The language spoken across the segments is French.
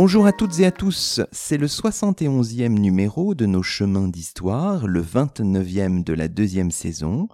Bonjour à toutes et à tous, c'est le 71e numéro de nos chemins d'histoire, le 29e de la deuxième saison.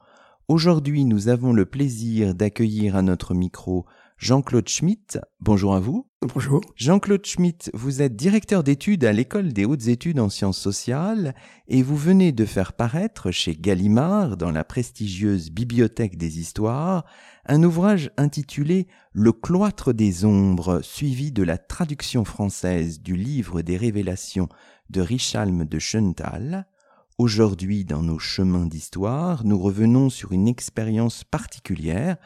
Aujourd'hui, nous avons le plaisir d'accueillir à notre micro Jean-Claude Schmitt. Bonjour à vous. Bonjour. Jean-Claude Schmitt, vous êtes directeur d'études à l'École des hautes études en sciences sociales et vous venez de faire paraître chez Gallimard, dans la prestigieuse Bibliothèque des histoires, un ouvrage intitulé Le cloître des ombres, suivi de la traduction française du livre des révélations de Richalm de Schöntal. Aujourd'hui, dans nos chemins d'histoire, nous revenons sur une expérience particulière,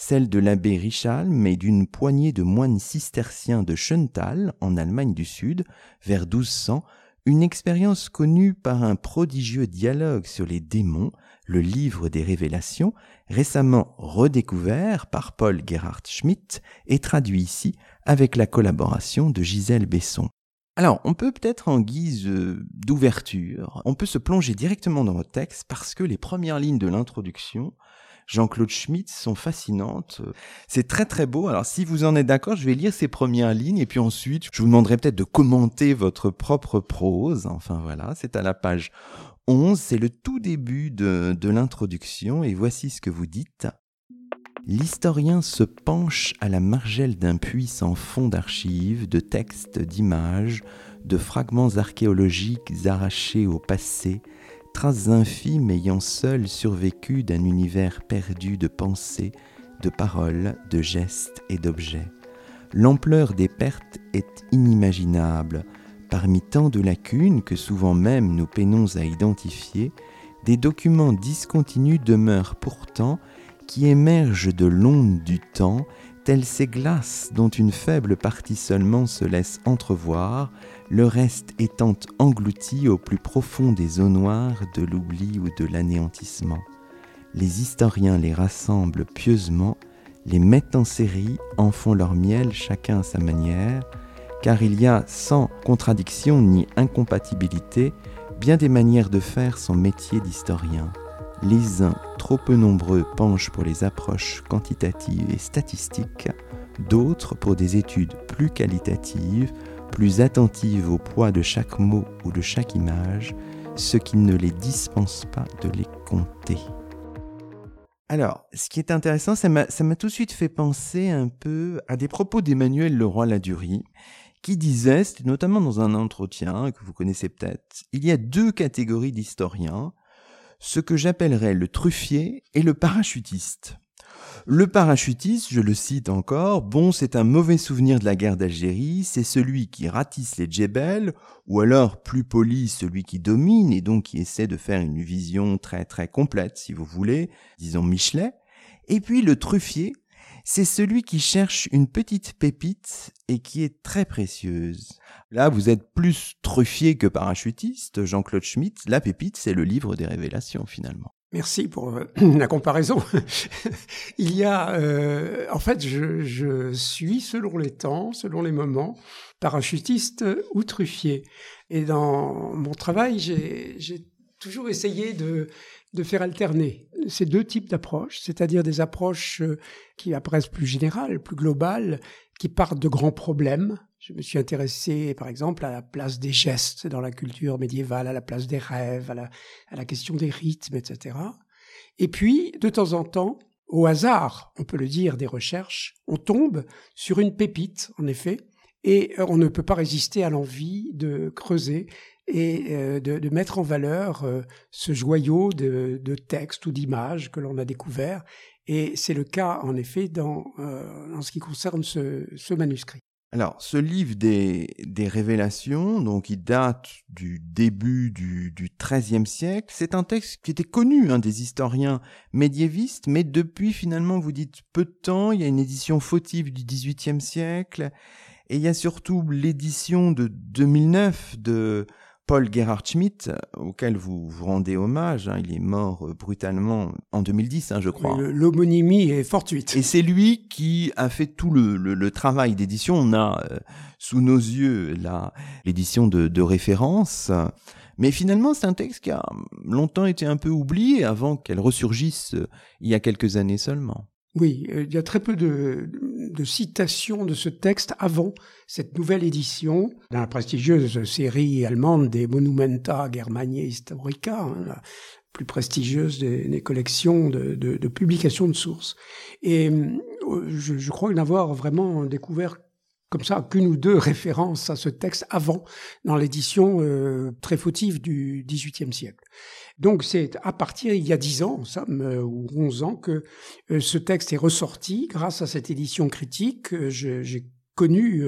celle de l'abbé Richalm et d'une poignée de moines cisterciens de Schöntal, en Allemagne du Sud, vers 1200, une expérience connue par un prodigieux dialogue sur les démons, le livre des révélations, récemment redécouvert par Paul Gerhard Schmidt et traduit ici avec la collaboration de Gisèle Besson. Alors, on peut peut-être en guise euh, d'ouverture, on peut se plonger directement dans votre texte parce que les premières lignes de l'introduction Jean-Claude Schmitt sont fascinantes. C'est très très beau. Alors si vous en êtes d'accord, je vais lire ces premières lignes et puis ensuite je vous demanderai peut-être de commenter votre propre prose. Enfin voilà, c'est à la page 11, c'est le tout début de, de l'introduction et voici ce que vous dites. L'historien se penche à la margelle d'un puissant fond d'archives, de textes, d'images, de fragments archéologiques arrachés au passé, traces infimes ayant seules survécu d'un univers perdu de pensées, de paroles, de gestes et d'objets. L'ampleur des pertes est inimaginable. Parmi tant de lacunes que souvent même nous peinons à identifier, des documents discontinus demeurent pourtant qui émergent de l'onde du temps, telles ces glaces dont une faible partie seulement se laisse entrevoir, le reste étant englouti au plus profond des eaux noires de l'oubli ou de l'anéantissement. Les historiens les rassemblent pieusement, les mettent en série, en font leur miel chacun à sa manière, car il y a, sans contradiction ni incompatibilité, bien des manières de faire son métier d'historien. Les uns, trop peu nombreux, penchent pour les approches quantitatives et statistiques, d'autres pour des études plus qualitatives, plus attentives au poids de chaque mot ou de chaque image, ce qui ne les dispense pas de les compter. Alors, ce qui est intéressant, ça m'a tout de suite fait penser un peu à des propos d'Emmanuel Leroy-Ladurie, qui disait, notamment dans un entretien que vous connaissez peut-être, il y a deux catégories d'historiens, ce que j'appellerais le truffier et le parachutiste. Le parachutiste, je le cite encore, bon, c'est un mauvais souvenir de la guerre d'Algérie, c'est celui qui ratisse les djebels, ou alors, plus poli, celui qui domine et donc qui essaie de faire une vision très très complète, si vous voulez, disons Michelet. Et puis le truffier, c'est celui qui cherche une petite pépite et qui est très précieuse. Là, vous êtes plus truffier que parachutiste, Jean-Claude Schmitt. La pépite, c'est le livre des révélations, finalement. Merci pour euh, la comparaison. Il y a, euh, en fait, je, je, suis selon les temps, selon les moments, parachutiste ou truffier. Et dans mon travail, j'ai toujours essayé de, de faire alterner ces deux types d'approches, c'est-à-dire des approches euh, qui apparaissent plus générales, plus globales, qui partent de grands problèmes, je me suis intéressé, par exemple, à la place des gestes dans la culture médiévale, à la place des rêves, à la, question des rythmes, etc. Et puis, de temps en temps, au hasard, on peut le dire, des recherches, on tombe sur une pépite, en effet, et on ne peut pas résister à l'envie de creuser et euh, de, mettre en valeur euh, ce joyau de, textes ou d'images que l'on a découvert. Et c'est le cas, en effet, dans, euh, en ce qui concerne ce manuscrit. Alors, ce livre des, révélations, donc il date du début du, XIIIe siècle, c'est un texte qui était connu hein, des historiens médiévistes, mais depuis finalement, vous dites peu de temps, il y a une édition fautive du XVIIIe siècle, et il y a surtout l'édition de 2009 de Paul Gerhard Schmitt, auquel vous vous rendez hommage. Hein. il est mort euh, brutalement en 2010, hein, je crois. L'homonymie est fortuite. Et c'est lui qui a fait tout le, travail d'édition. On a euh, sous nos yeux l'édition de, de référence. Mais finalement, c'est un texte qui a longtemps été un peu oublié avant qu'elle ressurgisse euh, il y a quelques années seulement. Oui, euh, il y a très peu de, citations de ce texte avant cette nouvelle édition, dans la prestigieuse série allemande des Monumenta Germaniae Historica, hein, la plus prestigieuse des, collections de, publications de sources. Et euh, je, je crois n'avoir vraiment découvert comme ça qu'une ou deux références à ce texte avant dans l'édition euh, très fautive du XVIIIe siècle. Donc c'est à partir il y a dix ans, ça, ou onze ans, que euh, ce texte est ressorti grâce à cette édition critique. Euh, j'ai connu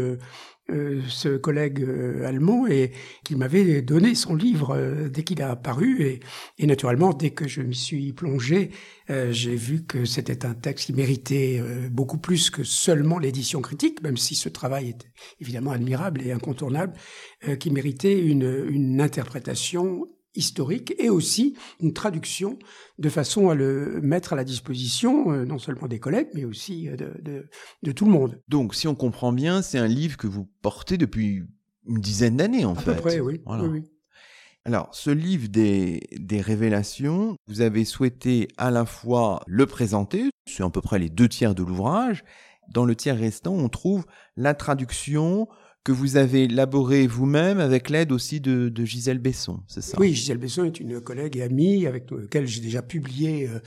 euh, ce collègue euh, allemand et qui m'avait donné son livre euh, dès qu'il a apparu et, et, naturellement dès que je m'y suis plongé j'ai vu que c'était un texte qui méritait beaucoup plus que seulement l'édition critique même si ce travail était évidemment admirable et incontournable qui méritait une, une interprétation historique et aussi une traduction de façon à le mettre à la disposition euh, non seulement des collègues mais aussi euh, de, de, tout le monde. Donc si on comprend bien, c'est un livre que vous portez depuis une dizaine d'années en fait. À peu près, oui. oui, Alors, ce livre des, des, révélations, vous avez souhaité à la fois le présenter, c'est à peu près les deux tiers de l'ouvrage. Dans le tiers restant, on trouve la traduction, que vous avez élaboré vous-même avec l'aide aussi de, de, Gisèle Besson, c'est ça? Oui, Gisèle Besson est une collègue et amie avec laquelle j'ai déjà publié euh,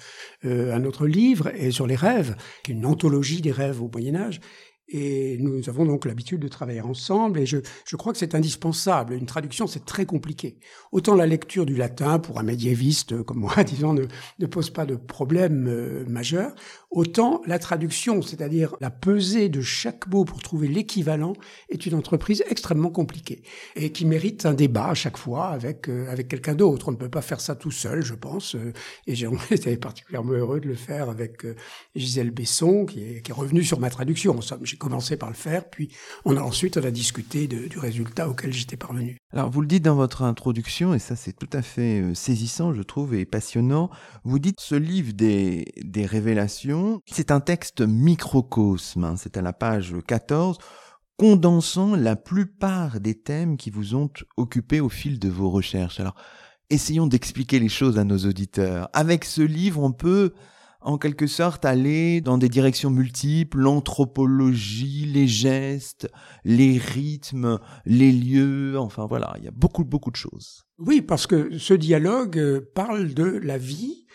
euh, un autre livre et sur les rêves, une anthologie des rêves au Moyen Âge. Et nous avons donc l'habitude de travailler ensemble et je, je crois que c'est indispensable. Une traduction, c'est très compliqué. Autant la lecture du latin pour un médiéviste comme moi, disons, ne, ne pose pas de problème euh, majeur, autant la traduction, c'est-à-dire la pesée de chaque mot pour trouver l'équivalent, est une entreprise extrêmement compliquée et qui mérite un débat à chaque fois avec, euh, avec quelqu'un d'autre. On ne peut pas faire ça tout seul, je pense. Euh, et été particulièrement heureux de le faire avec Gisèle Besson, qui est, qui est revenue sur ma traduction. En somme, j'ai commencé par le faire, puis on a ensuite on a discuté du résultat auquel j'étais parvenu. Alors vous le dites dans votre introduction, et ça c'est tout à fait euh, saisissant, je trouve, et passionnant. Vous dites ce livre des, révélations, c'est un texte microcosme, hein, c'est à la page 14 condensant la plupart des thèmes qui vous ont occupé au fil de vos recherches. Alors, essayons d'expliquer les choses à nos auditeurs. Avec ce livre, on peut en quelque sorte aller dans des directions multiples, l'anthropologie, les gestes, les rythmes, les lieux, enfin voilà, il y a beaucoup beaucoup de choses. Oui, parce que ce dialogue euh, parle de la vie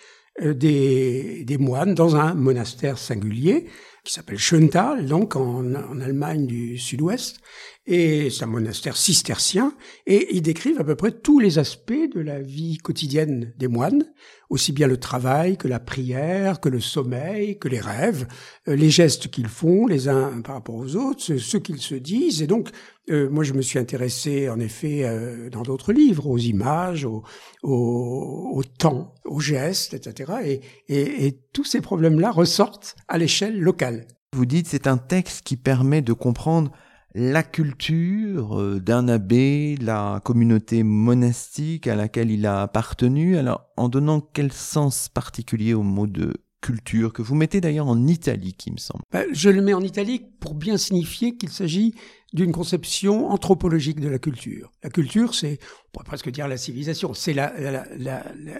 euh, des, des moines dans un monastère singulier qui s'appelle Schöntal, donc en, Allemagne du Sud-Ouest, et c'est un monastère cistercien, et ils décrivent à peu près tous les aspects de la vie quotidienne des moines, aussi bien le travail que la prière, que le sommeil, que les rêves, euh, les gestes qu'ils font les uns par rapport aux autres, ce, qu'ils se disent, et donc euh, moi je me suis intéressé en effet euh, dans d'autres livres aux images, au, temps, aux gestes, etc. Et, et, et tous ces problèmes-là ressortent à l'échelle locale. Vous dites c'est un texte qui permet de comprendre la culture euh, d'un abbé, la communauté monastique à laquelle il a appartenu, alors en donnant quel sens particulier au mot de culture que vous mettez d'ailleurs en italique, il me semble? Ben, je le mets en italique pour bien signifier qu'il s'agit d'une conception anthropologique de la culture. La culture, c'est, on pourrait presque dire la civilisation, c'est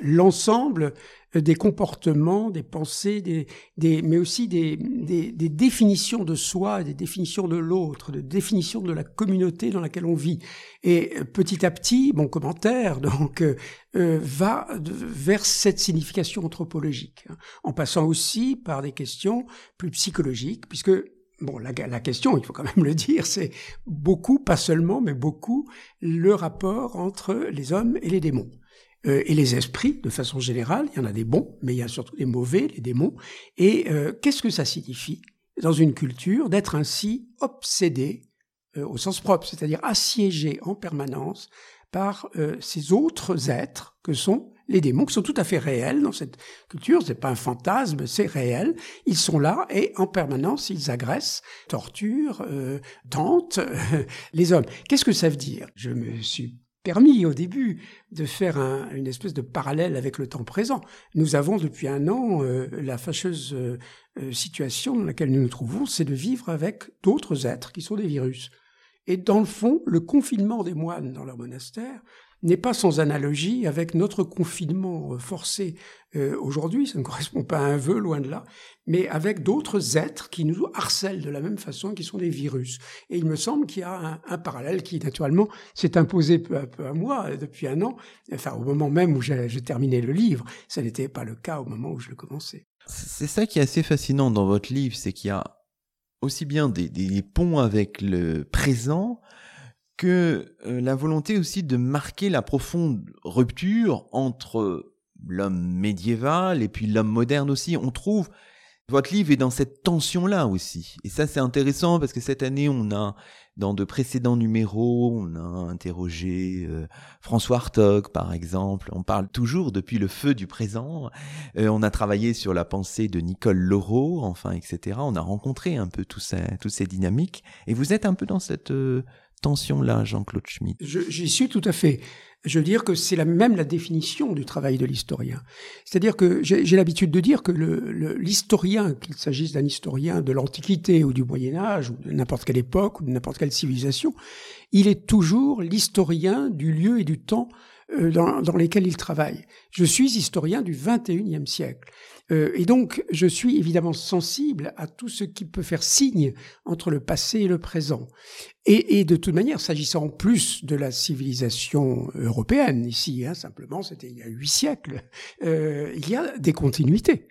l'ensemble des comportements, des pensées, des, des, mais aussi des, des, des définitions de soi, des définitions de l'autre, des définitions de la communauté dans laquelle on vit. Et petit à petit, mon commentaire donc euh, va vers cette signification anthropologique, hein, en passant aussi par des questions plus psychologiques, puisque Bon, la, question, il faut quand même le dire, c'est beaucoup, pas seulement, mais beaucoup, le rapport entre les hommes et les démons. Euh, et les esprits, de façon générale, il y en a des bons, mais il y a surtout des mauvais, les démons. Et euh, qu'est-ce que ça signifie dans une culture d'être ainsi obsédé, euh, au sens propre, c'est-à-dire assiégé en permanence par ces autres êtres que sont les démons qui sont tout à fait réels dans cette culture. C'est pas un fantasme, c'est réel. Ils sont là et en permanence ils agressent, torturent, euh, tentent euh, les hommes. Qu'est-ce que ça veut dire? Je me suis permis au début de faire une espèce de parallèle avec le temps présent. Nous avons depuis un an euh, la fâcheuse situation dans laquelle nous nous trouvons, c'est de vivre avec d'autres êtres qui sont des virus. Et dans le fond, le confinement des moines dans leur monastère n'est pas sans analogie avec notre confinement forcé aujourd'hui, ça ne correspond pas à un vœu, loin de là, mais avec d'autres êtres qui nous harcèlent de la même façon, qui sont des virus. Et il me semble qu'il y a un, parallèle qui, naturellement, s'est imposé peu à peu à moi euh, depuis un an, enfin au moment même où j'ai terminé le livre. Ça n'était pas le cas au moment où je le commençais. C'est ça qui est assez fascinant dans votre livre, c'est qu'il y a aussi bien des, des, ponts avec le présent que euh, la volonté aussi de marquer la profonde rupture entre l'homme médiéval et puis l'homme moderne aussi. On trouve votre livre est dans cette tension-là aussi. Et ça, c'est intéressant parce que cette année, on a, dans de précédents numéros, on a interrogé euh, François Hartog, par exemple. On parle toujours depuis le feu du présent. Euh, on a travaillé sur la pensée de Nicole Laureau, enfin, etc. On a rencontré un peu tout ça, toutes ces dynamiques. Et vous êtes un peu dans cette euh, tension-là, Jean-Claude Schmitt? J'y suis tout à fait je veux dire que c'est la, même la définition du travail de l'historien. C'est-à-dire que j'ai l'habitude de dire que l'historien, qu'il s'agisse d'un historien de l'Antiquité ou du Moyen Âge, ou de n'importe quelle époque, ou de n'importe quelle civilisation, il est toujours l'historien du lieu et du temps euh, dans, dans lesquels il travaille. Je suis historien du 21e siècle. Euh, et donc, je suis évidemment sensible à tout ce qui peut faire signe entre le passé et le présent. Et, de toute manière, s'agissant en plus de la civilisation européenne, ici, hein, simplement, c'était il y a huit siècles, euh, il y a des continuités.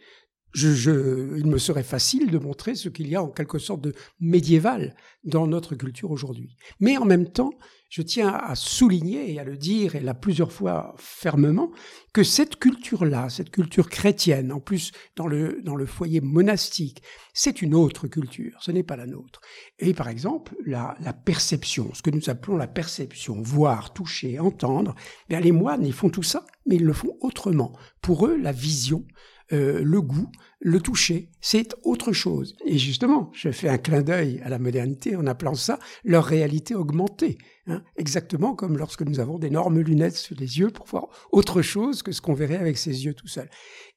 Il me serait facile de montrer ce qu'il y a en quelque sorte de médiéval dans notre culture aujourd'hui. Mais en même temps, je tiens à souligner et à le dire, et là plusieurs fois fermement, que cette culture-là, cette culture chrétienne, en plus dans le, dans le foyer monastique, c'est une autre culture, ce n'est pas la nôtre. Et par exemple, la, la perception, ce que nous appelons la perception, voir, toucher, entendre, bien les moines, ils font tout ça, mais ils le font autrement. Pour eux, la vision, euh, le goût, le toucher, c'est autre chose. Et justement, je fais un clin d'œil à la modernité en appelant ça leur réalité augmentée. Hein. exactement comme lorsque nous avons d'énormes lunettes sur les yeux pour voir autre chose que ce qu'on verrait avec ses yeux tout seul.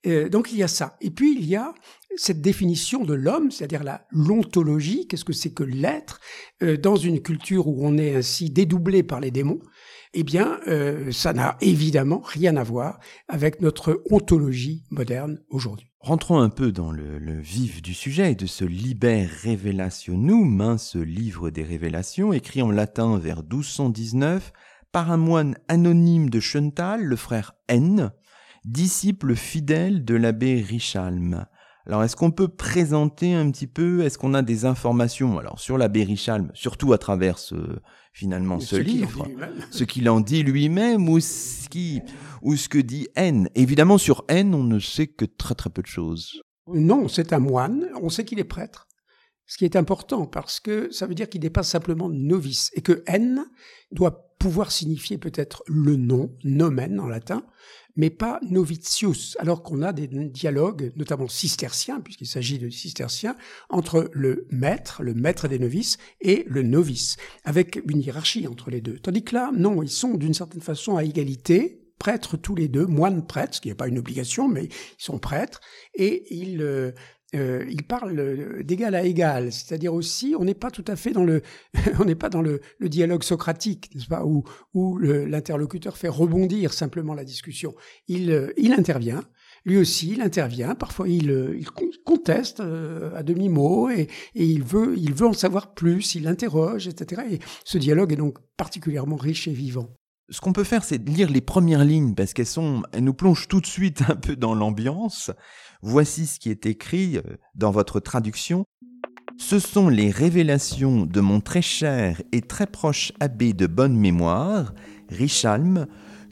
Euh, donc il y a ça. Et puis il y a cette définition de l'homme, c'est-à-dire la l'ontologie, qu'est-ce que c'est que l'être, euh, dans une culture où on est ainsi dédoublé par les démons, eh bien, euh, ça n'a évidemment rien à voir avec notre ontologie moderne aujourd'hui. Rentrons un peu dans le, vif du sujet de ce Liber Revelationum, hein, ce livre des révélations, écrit en latin vers 1219 par un moine anonyme de Schöntal, le frère N, disciple fidèle de l'abbé Richalm. Alors, est-ce qu'on peut présenter un petit peu, est-ce qu'on a des informations, alors, sur l'abbé Richalm, surtout à travers ce, finalement ce, livre, ce qu'il en dit lui-même ou ce qui, ou ce que dit N. Évidemment, sur N, on ne sait que très très peu de choses. Non, c'est un moine. On sait qu'il est prêtre. Ce qui est important parce que ça veut dire qu'il n'est pas simplement novice et que N doit pouvoir signifier peut-être le nom, nomen en latin, mais pas novitius, alors qu'on a des dialogues, notamment cisterciens, puisqu'il s'agit de cisterciens, entre le maître, le maître des novices, et le novice, avec une hiérarchie entre les deux. Tandis que là, non, ils sont d'une certaine façon à égalité, prêtres tous les deux, moines prêtres, ce qui n'est pas une obligation, mais ils sont prêtres, et ils, euh, euh, il parle d'égal à égal, c'est-à-dire aussi, on n'est pas tout à fait dans le, on n'est pas dans le, dialogue socratique, n'est-ce pas, où, où l'interlocuteur fait rebondir simplement la discussion. Il, euh, il intervient, lui aussi, il intervient. Parfois, il, euh, il conteste à demi mot et, et, il veut, il veut en savoir plus. Il interroge, etc. Et ce dialogue est donc particulièrement riche et vivant ce qu'on peut faire, c'est lire les premières lignes parce qu'elles sont, elles nous plongent tout de suite un peu dans l'ambiance. Voici ce qui est écrit euh, dans votre traduction. Ce sont les révélations de mon très cher et très proche abbé de bonne mémoire, Richalm,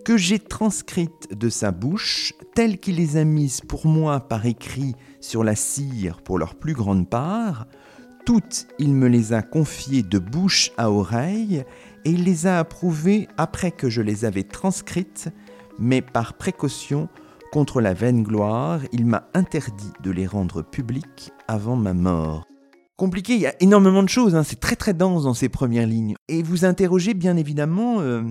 que j'ai transcrites de sa bouche, telles qu'il les a mises pour moi par écrit sur la cire pour leur plus grande part. Toutes, il me les a confiées de bouche à oreille, et il les a approuvées après que je les avais transcrites, mais par précaution contre la vaine gloire, il m'a interdit de les rendre publiques avant ma mort. Compliqué, il y a énormément de choses, hein. c'est très très dense dans ces premières lignes. Et vous interrogez bien évidemment, euh,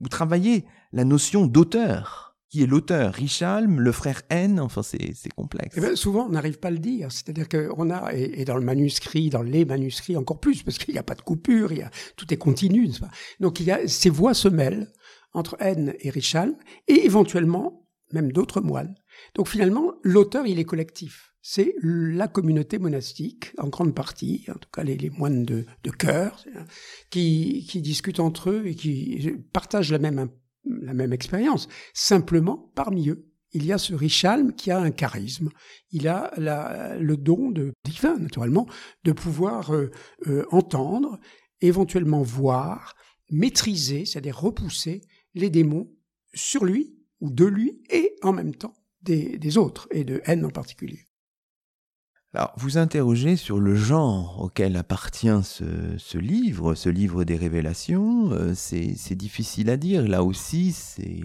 Vous travaillez la notion d'auteur qui est l'auteur Richalm, le frère N, enfin c'est complexe. Eh ben, souvent on n'arrive pas à le dire, c'est-à-dire qu'on a, et, dans le manuscrit, dans les manuscrits encore plus, parce qu'il n'y a pas de coupure, il y a, tout est continu, donc il y a, ces voix se mêlent entre N et Richalm, et éventuellement même d'autres moines. Donc finalement, l'auteur, il est collectif. C'est la communauté monastique, en grande partie, en tout cas les, moines de, de cœur, qui, qui discutent entre eux et qui partagent la même la même expérience. Simplement, parmi eux, il y a ce Richalm qui a un charisme. Il a le don de divin, naturellement, de pouvoir euh, euh, entendre, éventuellement voir, maîtriser, c'est-à-dire repousser les démons sur lui ou de lui et en même temps des autres et de haine en particulier. Alors, vous interrogez sur le genre auquel appartient ce, livre, ce livre des révélations. Euh, c'est difficile à dire. Là aussi, c'est.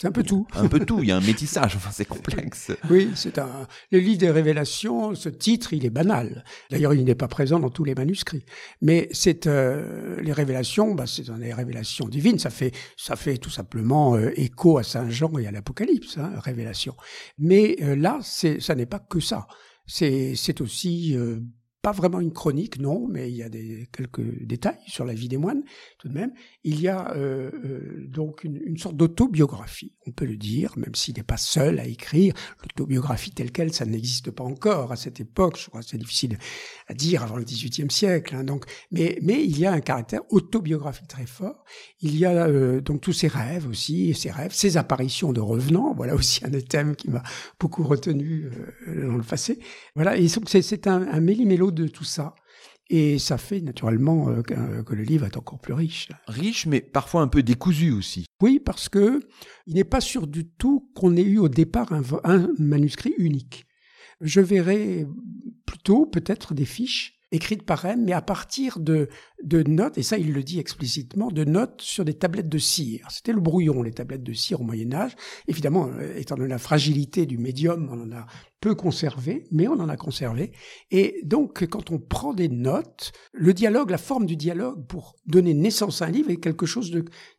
C'est un peu tout. Un peu tout. Il y a un métissage. Enfin, c'est complexe. Oui, c'est un. Le livre des révélations, ce titre, il est banal. D'ailleurs, il n'est pas présent dans tous les manuscrits. Mais c'est euh, les révélations. Bah, c'est des révélations divines. Ça fait, ça fait tout simplement euh, écho à Saint Jean et à l'Apocalypse, hein, révélation. Mais là, c'est, ça n'est pas que ça. C'est aussi euh, pas vraiment une chronique, non, mais il y a des, quelques détails sur la vie des moines, tout de même. Il y a euh, euh, donc une, sorte d'autobiographie, on peut le dire, même s'il n'est pas seul à écrire. L'autobiographie telle qu'elle, ça n'existe pas encore à cette époque. Je crois que c'est difficile à dire avant le XVIIIe siècle. Hein, donc, mais, mais il y a un caractère autobiographique très fort. Il y a euh, donc tous ses rêves aussi, ses rêves, ses apparitions de revenants. Voilà aussi un des thèmes qui m'a beaucoup retenu dans le passé. Voilà, et c'est un, un méli-mélo de tout ça. Et ça fait naturellement euh, que, le livre est encore plus riche. Riche, mais parfois un peu décousu aussi. Oui, parce que il n'est pas sûr du tout qu'on ait eu au départ un manuscrit unique. Je verrais plutôt peut-être des fiches écrite par elle, mais à partir de, de notes, et ça il le dit explicitement, de notes sur des tablettes de cire. C'était le brouillon, les tablettes de cire au Moyen Âge. Évidemment, euh, étant donné la fragilité du médium, on en a peu conservé, mais on en a conservé. Et donc, quand on prend des notes, le dialogue, la forme du dialogue pour donner naissance à un livre est quelque chose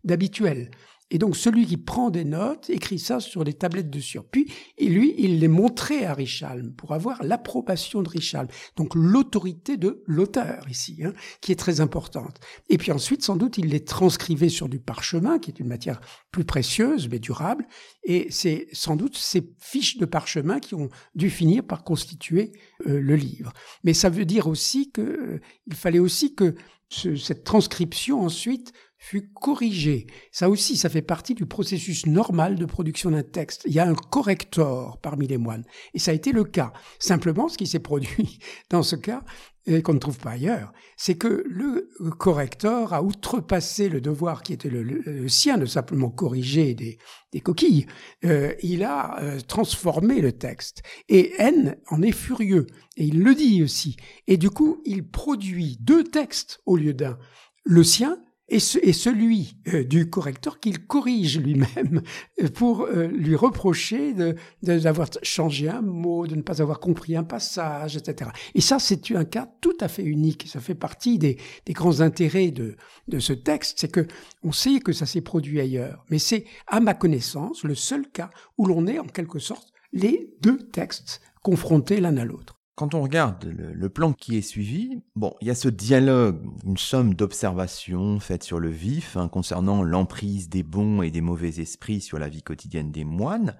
d'habituel. Et donc celui qui prend des notes écrit ça sur les tablettes de sur. Puis lui, il les montrait à Richalm pour avoir l'approbation de Richalm. Donc l'autorité de l'auteur ici, hein, qui est très importante. Et puis ensuite, sans doute, il les transcrivait sur du parchemin, qui est une matière plus précieuse mais durable. Et c'est sans doute ces fiches de parchemin qui ont dû finir par constituer euh, le livre. Mais ça veut dire aussi que euh, fallait aussi que cette transcription ensuite fut corrigé. Ça aussi, ça fait partie du processus normal de production d'un texte. Il y a un corrector parmi les moines. Et ça a été le cas. Simplement, ce qui s'est produit dans ce cas, et qu'on ne trouve pas ailleurs, c'est que le corrector a outrepassé le devoir qui était le, sien de simplement corriger des, coquilles. Euh, il a euh, transformé le texte. Et N en est furieux. Et il le dit aussi. Et du coup, il produit deux textes au lieu d'un. Le sien et, celui euh, du correcteur qu'il corrige lui-même euh, pour euh, lui reprocher d'avoir changé un mot, de ne pas avoir compris un passage, etc. Et ça, c'est un cas tout à fait unique. Ça fait partie des, grands intérêts de, de ce texte, c'est que on sait que ça s'est produit ailleurs, mais c'est, à ma connaissance, le seul cas où l'on est en quelque sorte les deux textes confrontés l'un à l'autre. Quand on regarde le, plan qui est suivi, bon, il y a ce dialogue, une somme d'observations faites sur le vif hein, concernant l'emprise des bons et des mauvais esprits sur la vie quotidienne des moines.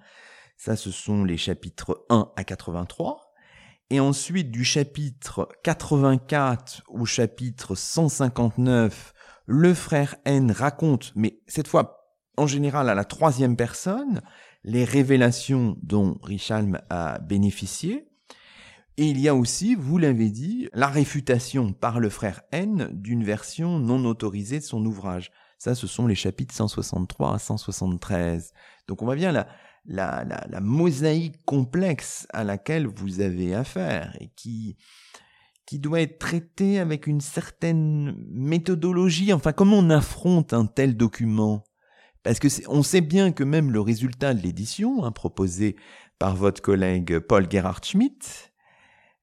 Ça, ce sont les chapitres 1 à 83. Et ensuite, du chapitre 84 au chapitre 159, le frère N raconte, mais cette fois en général à la troisième personne, les révélations dont Richalm a bénéficié. Et il y a aussi, vous l'avez dit, la réfutation par le frère N d'une version non autorisée de son ouvrage. Ça, ce sont les chapitres 163 à 173. Donc on voit bien la, la, mosaïque complexe à laquelle vous avez affaire et qui, doit être traitée avec une certaine méthodologie. Enfin, comment on affronte un tel document? Parce que on sait bien que même le résultat de l'édition, hein, proposé par votre collègue Paul Gerhard Schmidt,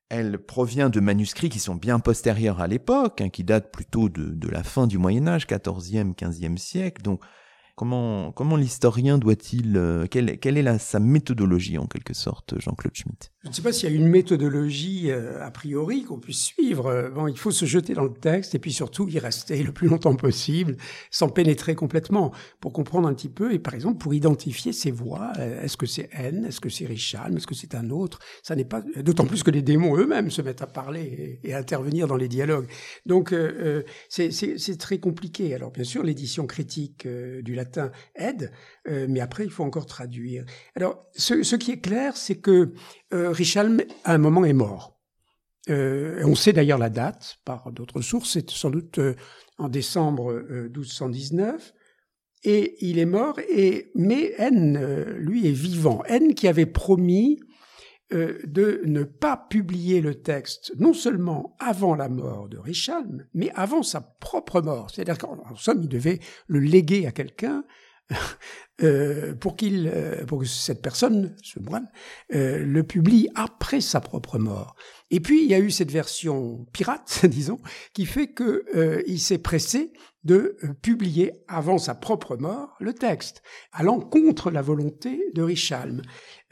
elle provient de manuscrits qui sont bien postérieurs à l'époque, hein, qui datent plutôt de, la fin du Moyen Âge, 14e, 15e siècle. Donc, Comment, l'historien doit-il, euh, quelle, est sa méthodologie en quelque sorte, Jean-Claude Schmitt? Je ne sais pas s'il y a une méthodologie euh, a priori qu'on puisse suivre. Bon, il faut se jeter dans le texte et puis surtout y rester le plus longtemps possible, sans pénétrer complètement, pour comprendre un petit peu et par exemple pour identifier ces voix. Euh, est-ce que c'est N? Est-ce que c'est Richard? Est-ce que c'est un autre? Ça n'est pas. D'autant plus que les démons eux-mêmes se mettent à parler et, à intervenir dans les dialogues. Donc c'est très compliqué. Alors bien sûr, l'édition critique du latin aide, euh, mais après il faut encore traduire. Alors ce, qui est clair, c'est que euh, Richelme à un moment est mort. Euh, on sait d'ailleurs la date par d'autres sources, c'est sans doute en décembre 1219. Et il est mort, et, mais N, lui, est vivant. N qui avait promis de ne pas publier le texte, non seulement avant la mort de Richelme, mais avant sa propre mort. C'est-à-dire qu'en somme, il devait le léguer à quelqu'un euh, pour qu'il, euh, pour que cette personne, ce moine, euh, le publie après sa propre mort. Et puis il y a eu cette version pirate, disons, qui fait que il s'est pressé de publier avant sa propre mort le texte, allant contre la volonté de Richalm.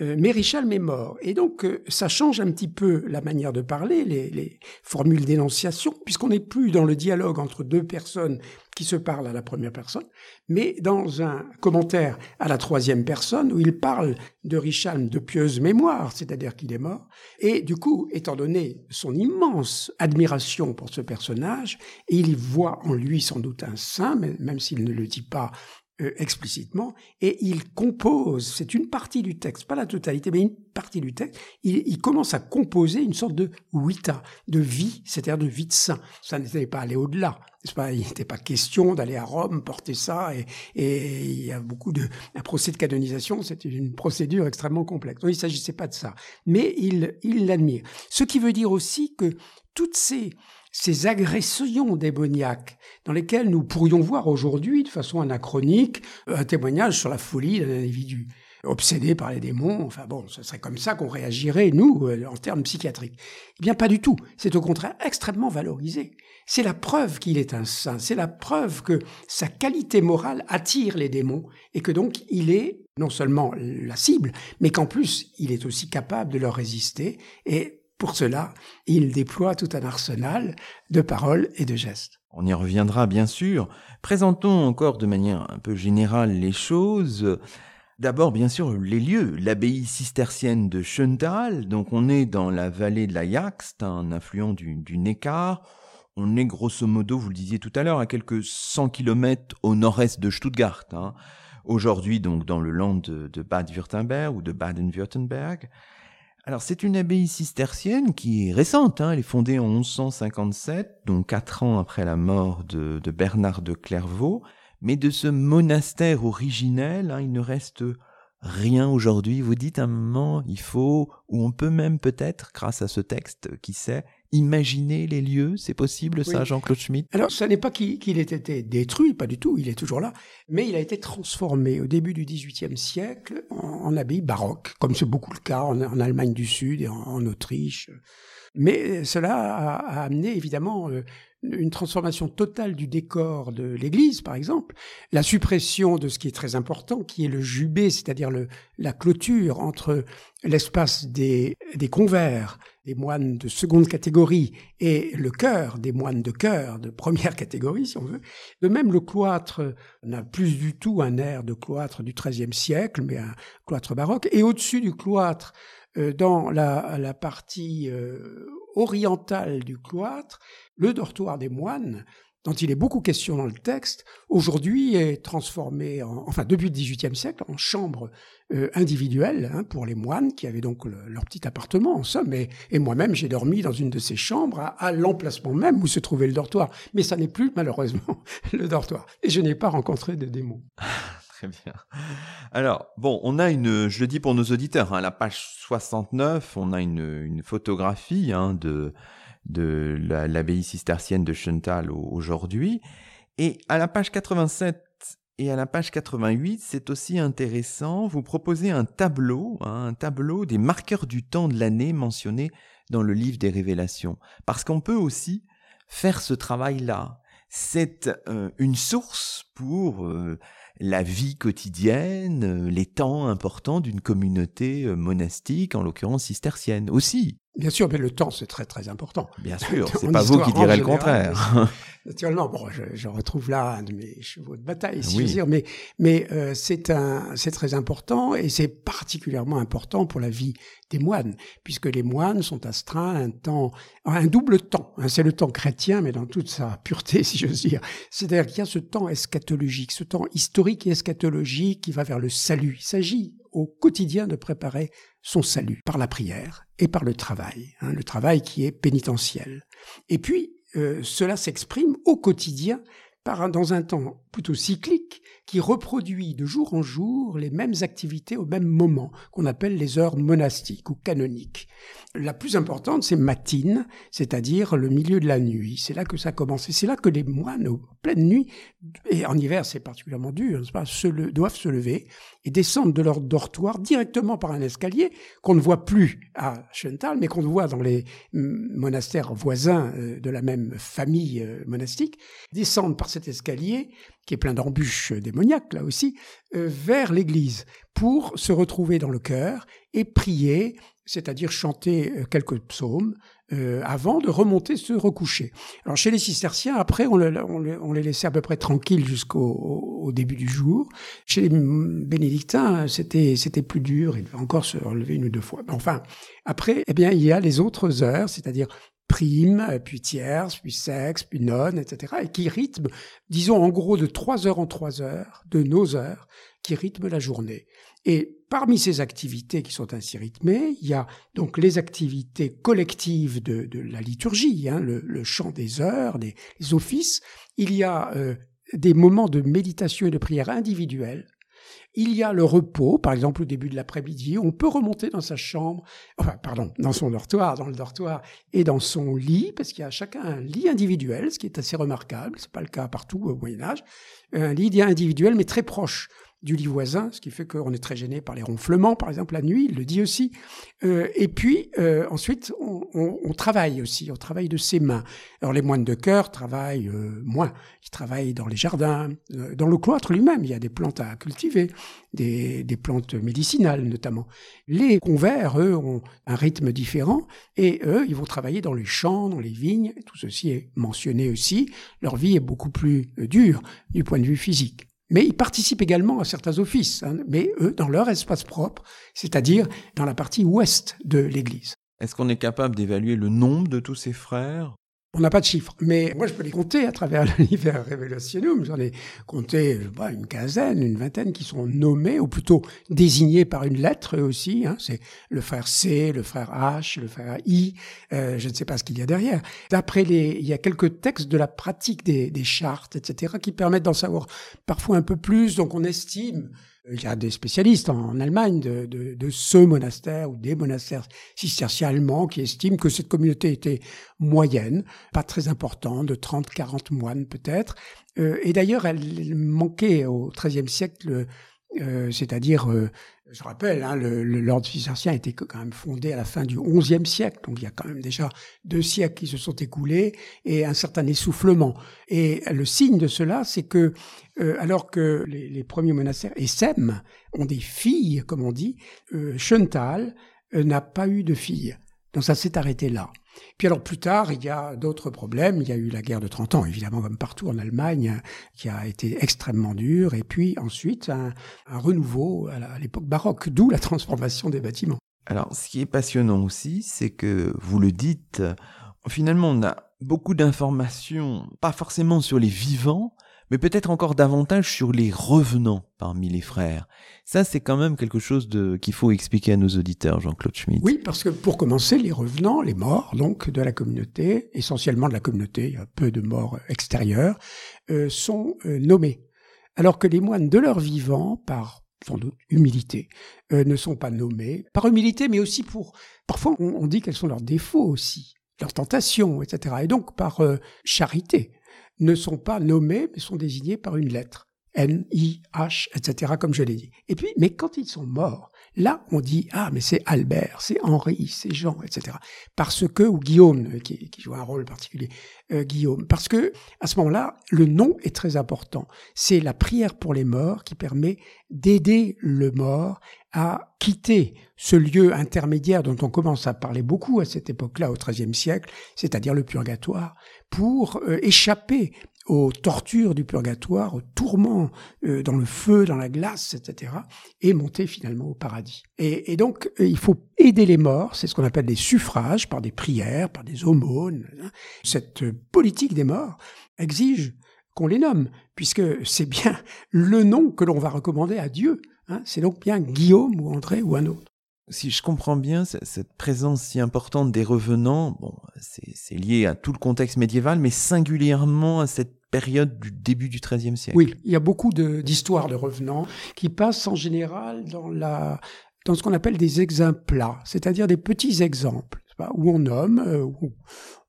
Mais Richalm est mort, et donc ça change un petit peu la manière de parler, les, les formules d'énonciation, puisqu'on n'est plus dans le dialogue entre deux personnes qui se parlent à la première personne, mais dans un commentaire à la troisième personne où il parle de Richalm de pieuse mémoire, c'est-à-dire qu'il est mort, et du coup, étant donné son immense admiration pour ce personnage, il voit en lui sans doute un saint, même s'il ne le dit pas euh, explicitement, et il compose, c'est une partie du texte, pas la totalité, mais une partie du texte, il, commence à composer une sorte de vita, de vie, c'est-à-dire de vie de saint. Ça n'était pas aller au-delà, pas, il n'était pas question d'aller à Rome porter ça, et, et, il y a beaucoup de... Un procès de canonisation, c'est une procédure extrêmement complexe. Donc il ne s'agissait pas de ça, mais il l'admire. Ce qui veut dire aussi que toutes ces ces agressions démoniaques dans lesquelles nous pourrions voir aujourd'hui, de façon anachronique, un témoignage sur la folie d'un individu obsédé par les démons. Enfin bon, ce serait comme ça qu'on réagirait, nous, euh, en termes psychiatriques. Eh bien, pas du tout. C'est au contraire extrêmement valorisé. C'est la preuve qu'il est un saint. C'est la preuve que sa qualité morale attire les démons et que donc il est non seulement la cible, mais qu'en plus, il est aussi capable de leur résister et pour cela, il déploie tout un arsenal de paroles et de gestes. On y reviendra bien sûr. Présentons encore de manière un peu générale les choses. D'abord, bien sûr, les lieux. L'abbaye cistercienne de Schöntal, donc on est dans la vallée de la Yaxt, un affluent du, Neckar. On est grosso modo, vous le disiez tout à l'heure, à quelques 100 kilomètres au nord-est de Stuttgart. Hein. Aujourd'hui, donc, dans le land de, de Bad-Württemberg ou de Baden-Württemberg. Alors c'est une abbaye cistercienne qui est récente, hein. elle est fondée en 1157, donc quatre ans après la mort de, Bernard de Clairvaux, mais de ce monastère originel, hein, il ne reste rien aujourd'hui. Vous dites un moment, il faut, ou on peut même peut-être, grâce à ce texte, qui sait, imaginer les lieux C'est possible ça, Jean-Claude Schmitt? Alors, ce n'est pas qu'il ait été détruit, pas du tout, il est toujours là, mais il a été transformé au début du XVIIIe siècle en, abbaye baroque, comme c'est beaucoup le cas en, Allemagne du Sud et en, Autriche. Mais cela a, amené évidemment euh, une transformation totale du décor de l'église, par exemple, la suppression de ce qui est très important, qui est le jubé, c'est-à-dire la clôture entre l'espace des, des convers, des moines de seconde catégorie, et le chœur, des moines de chœur, de première catégorie, si on veut. De même, le cloître n'a plus du tout un air de cloître du XIIIe siècle, mais un cloître baroque. Et au-dessus du cloître, euh, dans la, la partie euh, orientale du cloître, le dortoir des moines, dont il est beaucoup question dans le texte, aujourd'hui est transformé, en, enfin depuis le XVIIIe siècle, en chambre euh, individuelle hein, pour les moines qui avaient donc leur petit appartement en somme. Et, moi-même, j'ai dormi dans une de ces chambres à, l'emplacement même où se trouvait le dortoir. Mais ça n'est plus malheureusement le dortoir. Et je n'ai pas rencontré de démons. Alors, bon, on a une, je le dis pour nos auditeurs, hein, la page 69, on a une, photographie hein, de de l'abbaye cistercienne de Schöntal aujourd'hui. Et à la page 87 et à la page 88, c'est aussi intéressant, vous proposez un tableau, hein, un tableau des marqueurs du temps de l'année mentionnés dans le livre des révélations. Parce qu'on peut aussi faire ce travail-là. C'est euh, une source pour euh, la vie quotidienne, les temps importants d'une communauté monastique, en l'occurrence cistercienne aussi. Bien sûr, mais le temps, c'est très très important. Bien sûr, c'est pas vous qui direz le contraire. Naturellement, bon, je, je, retrouve là un de mes chevaux de bataille, si je veux dire, mais mais euh, c'est un, c'est très important et c'est particulièrement important pour la vie des moines, puisque les moines sont astreints un temps, un double temps. Hein, c'est le temps chrétien, mais dans toute sa pureté, si j'ose dire. C'est-à-dire qu'il y a ce temps eschatologique, ce temps historique et eschatologique qui va vers le salut. Il s'agit au quotidien de préparer son salut par la prière et par le travail, hein, le travail qui est pénitentiel. Et puis, euh, cela s'exprime au quotidien par, dans un temps plutôt cyclique qui reproduit de jour en jour les mêmes activités au même moment, qu'on appelle les heures monastiques ou canoniques. La plus importante, c'est matine, c'est-à-dire le milieu de la nuit. C'est là que ça commence. Et c'est là que les moines, en pleine nuit, et en hiver c'est particulièrement dur, se doivent se lever et descendre de leur dortoir directement par un escalier qu'on ne voit plus à Schöntal, mais qu'on voit dans les monastères voisins euh, de la même famille euh, monastique, descendre par cet escalier qui est plein d'embûches démoniaques là aussi, euh, vers l'église pour se retrouver dans le chœur et prier, c'est-à-dire chanter euh, quelques psaumes euh, avant de remonter se recoucher. Alors chez les cisterciens, après, on, on, les laissait à peu près tranquilles jusqu'au début du jour. Chez les bénédictins, c'était c'était plus dur, ils devaient encore se relever une ou deux fois. Enfin, après, eh bien, il y a les autres heures, c'est-à-dire prime, puis tierce, puis sexe, puis nonne, etc., et qui rythment, disons en gros de trois heures en trois heures, de nos heures, qui rythment la journée. Et parmi ces activités qui sont ainsi rythmées, il y a donc les activités collectives de, la liturgie, hein, le, chant des heures, les offices. Il y a euh, des moments de méditation et de prière individuels il y a le repos, par exemple au début de l'après-midi, on peut remonter dans sa chambre, pardon, dans son dortoir, dans le dortoir et dans son lit, parce qu'il y a chacun un lit individuel, ce qui est assez remarquable, c'est pas le cas partout au Moyen Âge, un lit individuel mais très proche du lit voisin, ce qui fait qu'on est très gêné par les ronflements, par exemple la nuit, il le dit aussi. Euh, et puis euh, ensuite, on, travaille aussi, on travaille de ses mains. Alors les moines de cœur travaillent euh, moins, ils travaillent dans les jardins, dans le cloître lui-même, il y a des plantes à cultiver, des, des plantes médicinales notamment. Les convers, eux, ont un rythme différent, et eux, ils vont travailler dans les champs, dans les vignes, tout ceci est mentionné aussi. Leur vie est beaucoup plus dure du point de vue physique. Mais ils participent également à certains offices, hein, mais eux dans leur espace propre, c'est-à-dire dans la partie ouest de l'Église. Est-ce qu'on est capable d'évaluer le nombre de tous ces frères? On n'a pas de chiffres, mais moi je peux les compter à travers l'univers Revelationum. J'en ai compté pas, une quinzaine, une vingtaine qui sont nommés, ou plutôt désignés par une lettre aussi. Hein. C'est le frère C, le frère H, le frère I. Euh, je ne sais pas ce qu'il y a derrière. D'après les, il y a quelques textes de la pratique des, des chartes, etc., qui permettent d'en savoir parfois un peu plus. Donc on estime il y a des spécialistes en, Allemagne de, de, de, ce monastère ou des monastères cisterciens allemands qui estiment que cette communauté était moyenne, pas très importante, de 30-40 moines peut-être. Euh, et d'ailleurs, elle manquait au XIIIe siècle, euh, c'est-à-dire euh, je rappelle, hein, l'ordre cistercien a été quand même fondé à la fin du XIe siècle, donc il y a quand même déjà deux siècles qui se sont écoulés et un certain essoufflement. Et le signe de cela, c'est que euh, alors que les, premiers monastères, et ont des filles, comme on dit, euh, euh, n'a pas eu de filles. Donc ça s'est arrêté là. Puis alors plus tard, il y a d'autres problèmes. Il y a eu la guerre de 30 ans, évidemment, comme partout en Allemagne, qui a été extrêmement dure. Et puis ensuite, un, renouveau à l'époque baroque, d'où la transformation des bâtiments. Alors, ce qui est passionnant aussi, c'est que vous le dites, finalement, on a beaucoup d'informations, pas forcément sur les vivants, mais peut-être encore davantage sur les revenants parmi les frères. Ça, c'est quand même quelque chose de, qu'il faut expliquer à nos auditeurs, Jean-Claude Schmitt. Oui, parce que pour commencer, les revenants, les morts, donc, de la communauté, essentiellement de la communauté, il y a peu de morts extérieurs, euh, sont euh, nommés. Alors que les moines de leur vivant, par sans doute humilité, euh, ne sont pas nommés. Par humilité, mais aussi pour... Parfois, on, on dit quels sont leurs défauts aussi, leurs tentations, etc. Et donc par charité ne sont pas nommés, mais sont désignés par une lettre. N-I-H, etc., comme je l'ai dit. Et puis, mais quand ils sont morts, là, on dit, ah, mais c'est Albert, c'est Henri, c'est Jean, etc. Parce que, ou Guillaume, euh, qui, qui joue un rôle particulier, euh, Guillaume, parce que, à ce moment-là, le nom est très important. C'est la prière pour les morts qui permet d'aider le mort à quitter ce lieu intermédiaire dont on commence à parler beaucoup à cette époque-là, au XIIIe siècle, c'est-à-dire le purgatoire, pour euh, échapper aux tortures du purgatoire, aux tourments euh, dans le feu, dans la glace, etc., et monter finalement au paradis. Et, donc, euh, il faut aider les morts, c'est ce qu'on appelle des suffrages, par des prières, par des aumônes. Hein. Cette politique des morts exige qu'on les nomme, puisque c'est bien le nom que l'on va recommander à Dieu. Hein. C'est donc bien Guillaume ou André ou un autre. Si je comprends bien, cette présence si importante des revenants, bon, c'est lié à tout le contexte médiéval, mais singulièrement à cette période du début du XIIIe siècle. Oui, il y a beaucoup d'histoires de, revenants qui passent en général dans, la, dans ce qu'on appelle des exemples, c'est-à-dire des petits exemples, où on nomme, euh, où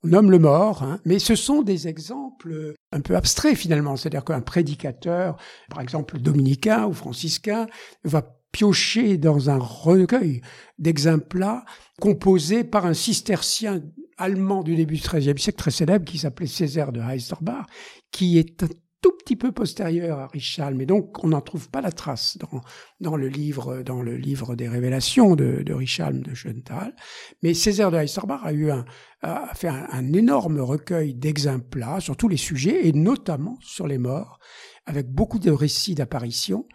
on nomme le mort, hein, mais ce sont des exemples un peu abstraits finalement, c'est-à-dire qu'un prédicateur, par exemple dominicain ou franciscain, va pioché dans un recueil d'exemplats composé par un cistercien allemand du début du XIIIe siècle très célèbre qui s'appelait Césaire de Heisterbach, qui est un tout petit peu postérieur à Richal, mais donc on n'en trouve pas la trace dans, dans, le livre dans le livre des révélations de, de Richal de Schöntal. Mais Césaire de Heisterbach a eu un, a fait un, un énorme recueil d'exemplats sur tous les sujets et notamment sur les morts avec beaucoup de récits d'apparitions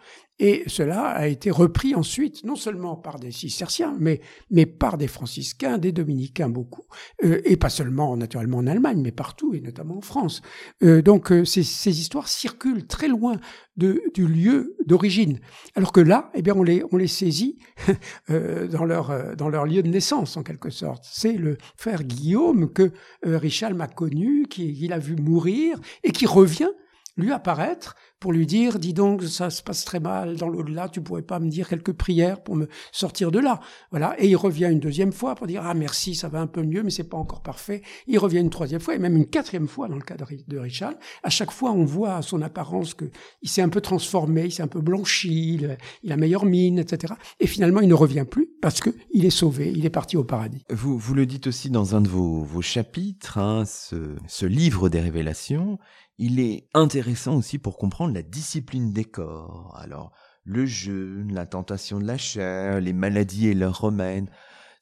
et cela a été repris ensuite, non seulement par des cisterciens, mais, mais par des franciscains, des dominicains beaucoup, euh, et pas seulement naturellement en Allemagne, mais partout, et notamment en France. Euh, donc euh, ces, histoires circulent très loin du lieu d'origine, alors que là, eh bien, on les, on les saisit dans, leur, dans leur lieu de naissance, en quelque sorte. C'est le frère Guillaume que Richard m'a connu, qu'il a vu mourir, et qui revient lui apparaître pour lui dire, dis donc, ça se passe très mal dans l'au-delà, tu pourrais pas me dire quelques prières pour me sortir de là. Voilà. Et il revient une deuxième fois pour dire, ah merci, ça va un peu mieux, mais c'est pas encore parfait. Il revient une troisième fois et même une quatrième fois dans le cas de Richard. À chaque fois, on voit à son apparence que il s'est un peu transformé, il s'est un peu blanchi, il, a meilleure mine, etc. Et finalement, il ne revient plus parce que il est sauvé, il est parti au paradis. Vous, vous le dites aussi dans un de vos, vos chapitres, hein, ce, ce livre des révélations, il est intéressant aussi pour comprendre la discipline des corps. Alors, le jeûne, la tentation de la chair, les maladies et leurs remèdes,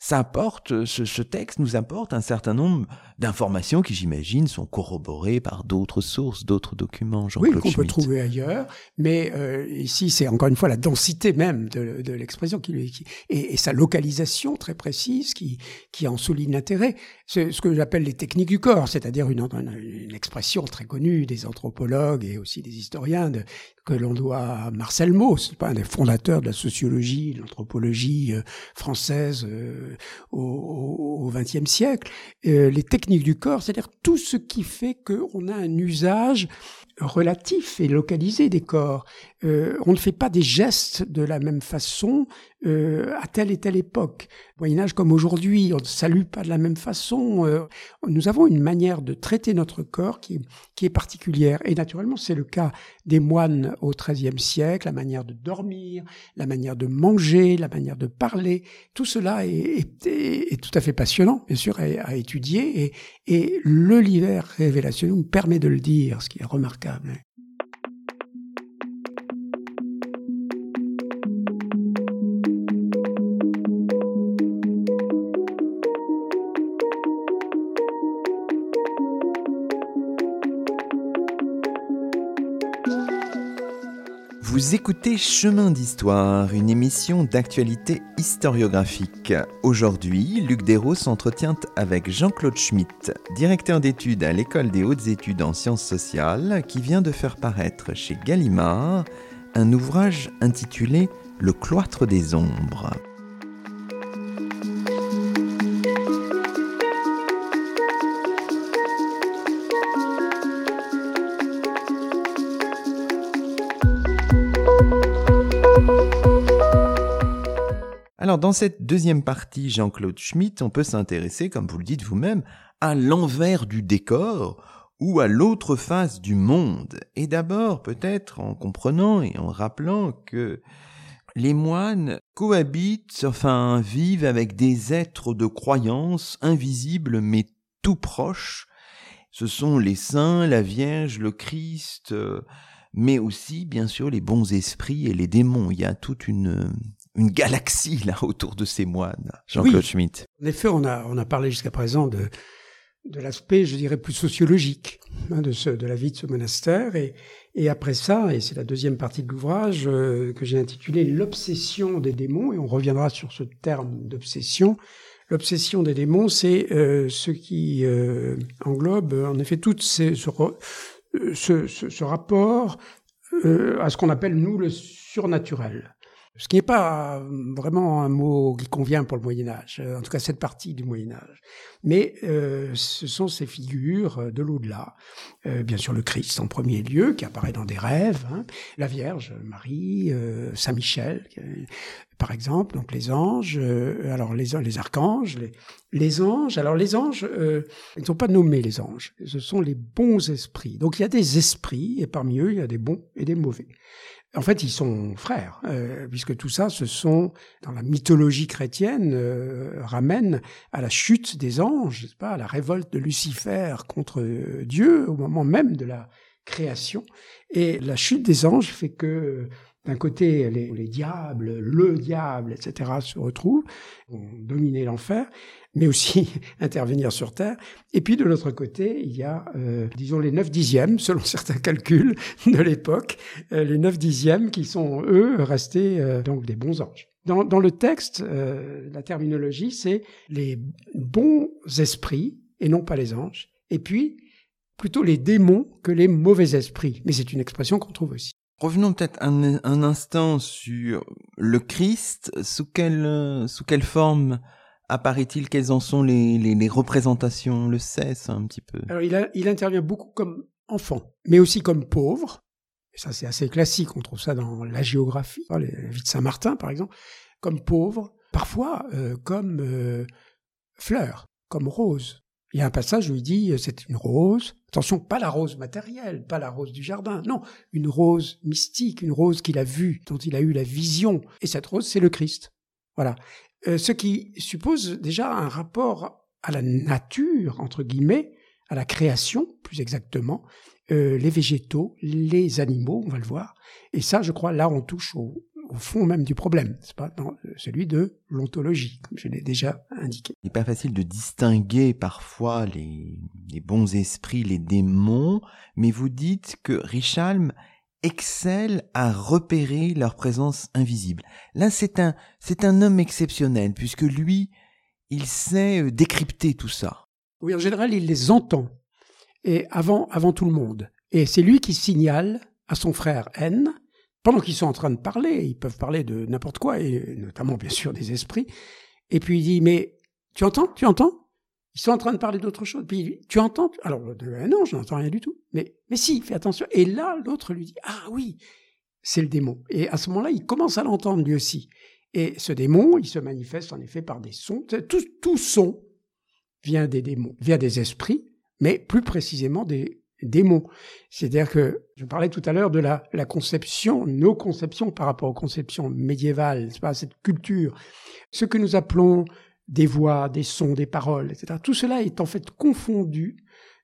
ça apporte, ce, texte nous apporte un certain nombre d'informations qui, j'imagine, sont corroborées par d'autres sources, d'autres documents. oui, qu'on peut trouver ailleurs. Mais euh, ici, c'est encore une fois la densité même de, l'expression qui, qui, et, sa localisation très précise qui, qui en souligne l'intérêt. C'est ce que j'appelle les techniques du corps, c'est-à-dire une, une, expression très connue des anthropologues et aussi des historiens de, que l'on doit à Marcel Mauss, pas un des fondateurs de la sociologie, de l'anthropologie euh, française euh, au XXe siècle. Euh, les techniques du corps, c'est-à-dire tout ce qui fait qu'on a un usage relatif et localisé des corps. Euh, on ne fait pas des gestes de la même façon euh, à telle et telle époque. Moyen Âge comme aujourd'hui, on ne salue pas de la même façon. Euh, nous avons une manière de traiter notre corps qui, qui est particulière. Et naturellement, c'est le cas des moines au XIIIe siècle, la manière de dormir, la manière de manger, la manière de parler. Tout cela est, est, tout à fait passionnant, bien sûr, à, à étudier. Et, et le livre révélation nous permet de le dire, ce qui est remarquable. Vous écoutez Chemin d'Histoire, une émission d'actualité historiographique. Aujourd'hui, Luc Dérault s'entretient avec Jean-Claude Schmitt, directeur d'études à l'École des hautes études en sciences sociales, qui vient de faire paraître chez Gallimard un ouvrage intitulé Le cloître des ombres. Dans cette deuxième partie, Jean-Claude Schmitt, on peut s'intéresser, comme vous le dites vous-même, à l'envers du décor ou à l'autre face du monde. Et d'abord, peut-être en comprenant et en rappelant que les moines cohabitent, enfin vivent avec des êtres de croyance invisibles mais tout proches. Ce sont les saints, la Vierge, le Christ, euh, mais aussi bien sûr les bons esprits et les démons. Il y a toute une, une galaxie là autour de ces moines. Jean-Claude Schmitt. En effet, on a, on a parlé jusqu'à présent de, de l'aspect, je dirais, plus sociologique hein, de, ce, de la vie de ce monastère. Et, et après ça, et c'est la deuxième partie de l'ouvrage euh, que j'ai intitulé L'obsession des démons, et on reviendra sur ce terme d'obsession. L'obsession des démons, c'est euh, ce qui euh, englobe en effet tout ce, ce, ce, rapport à ce qu'on appelle, nous, le surnaturel ce qui n'est pas vraiment un mot qui convient pour le Moyen Âge, euh, en tout cas cette partie du Moyen Âge. Mais euh, ce sont ces figures euh, de l'au-delà. Euh, bien sûr le Christ en premier lieu, qui apparaît dans des rêves, hein. la Vierge Marie, euh, Saint Michel, par exemple, donc les anges, alors les, les archanges, les, les, anges. Alors les anges, ils ne sont pas nommés les anges, ce sont les bons esprits. Donc il y a des esprits, et parmi eux il y a des bons et des mauvais. En fait, ils sont frères, euh, puisque tout ça, ce sont, dans la mythologie chrétienne, euh, ramène à la chute des anges, pas, à la révolte de Lucifer contre euh, Dieu au moment même de la création. Et la chute des anges fait que d'un côté, les, les, diables, le diable, etc., se retrouvent, ont dominé l'enfer, mais aussi intervenir sur Terre. Et puis de l'autre côté, il y a, euh, disons, les neuf dixièmes, selon certains calculs de l'époque, euh, les neuf dixièmes qui sont, eux, restés euh, donc des bons anges. Dans, dans le texte, la terminologie, c'est les bons esprits, et non pas les anges, et puis plutôt les démons que les mauvais esprits. Mais c'est une expression qu'on trouve aussi. Revenons peut-être un, un, instant sur le Christ. Sous quelle, sous quelle forme apparaît-il Quelles en sont les, représentations Le ça, un petit peu? Alors, il, intervient beaucoup comme enfant, mais aussi comme pauvre. Et ça, c'est assez classique. On trouve ça dans la géographie, la vie de Saint-Martin, par exemple. Comme pauvre, parfois euh, comme euh, fleur, comme rose. Il y a un passage où il dit c'est une rose. Attention, pas la rose matérielle, pas la rose du jardin. Non, une rose mystique, une rose qu'il a vue, dont il a eu la vision. Et cette rose, c'est le Christ. Voilà. Euh, ce qui suppose déjà un rapport à la nature, entre guillemets, à la création, plus exactement, euh, les végétaux, les animaux, on va le voir. Et ça, je crois, là, on touche au, fond même du problème, c'est pas dans celui de l'ontologie, comme je l'ai déjà indiqué. Il n'est pas facile de distinguer parfois les, les, bons esprits, les démons, mais vous dites que Richalm excelle à repérer leur présence invisible. Là, c'est un, c'est un homme exceptionnel, puisque lui, il sait euh, décrypter tout ça. Oui, en général, il les entend, et avant, avant tout le monde. Et c'est lui qui signale à son frère N, pendant qu'ils sont en train de parler, ils peuvent parler de n'importe quoi, et notamment bien sûr des esprits. Et puis il dit, mais tu entends, tu entends? Ils sont en train de parler d'autre chose. Puis tu entends Alors euh, non, je n'entends rien du tout. Mais mais si, fais attention. Et là, l'autre lui dit, ah oui, c'est le démon. Et à ce moment-là, il commence à l'entendre lui aussi. Et ce démon, il se manifeste en effet par des sons. Tout, tout son vient des démons, vient des esprits, mais plus précisément des, démons. C'est-à-dire que je parlais tout à l'heure de la, la, conception, nos conceptions par rapport aux conceptions médiévales, pas cette culture, ce que nous appelons des voix, des sons, des paroles, etc. Tout cela est en fait confondu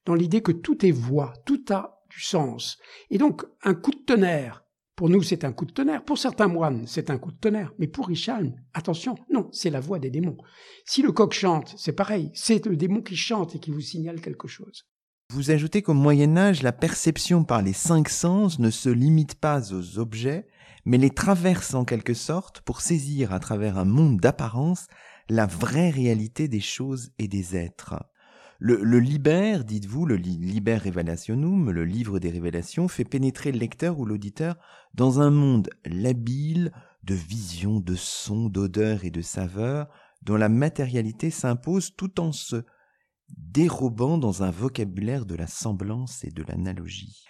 dans l'idée que tout est voix, tout a du sens. Et donc un coup de tonnerre, pour nous c'est un coup de tonnerre, pour certains moines c'est un coup de tonnerre, mais pour Richard, attention, non, c'est la voix des démons. Si le coq chante, c'est pareil, c'est le démon qui chante et qui vous signale quelque chose. Vous ajoutez qu'au Moyen Âge, la perception par les cinq sens ne se limite pas aux objets, mais les traverse en quelque sorte pour saisir à travers un monde d'apparence la vraie réalité des choses et des êtres. Le, le liber, dites-vous, le liber revelationum, le livre des révélations, fait pénétrer le lecteur ou l'auditeur dans un monde labile de visions, de sons, d'odeurs et de saveurs, dont la matérialité s'impose tout en se dérobant dans un vocabulaire de la semblance et de l'analogie.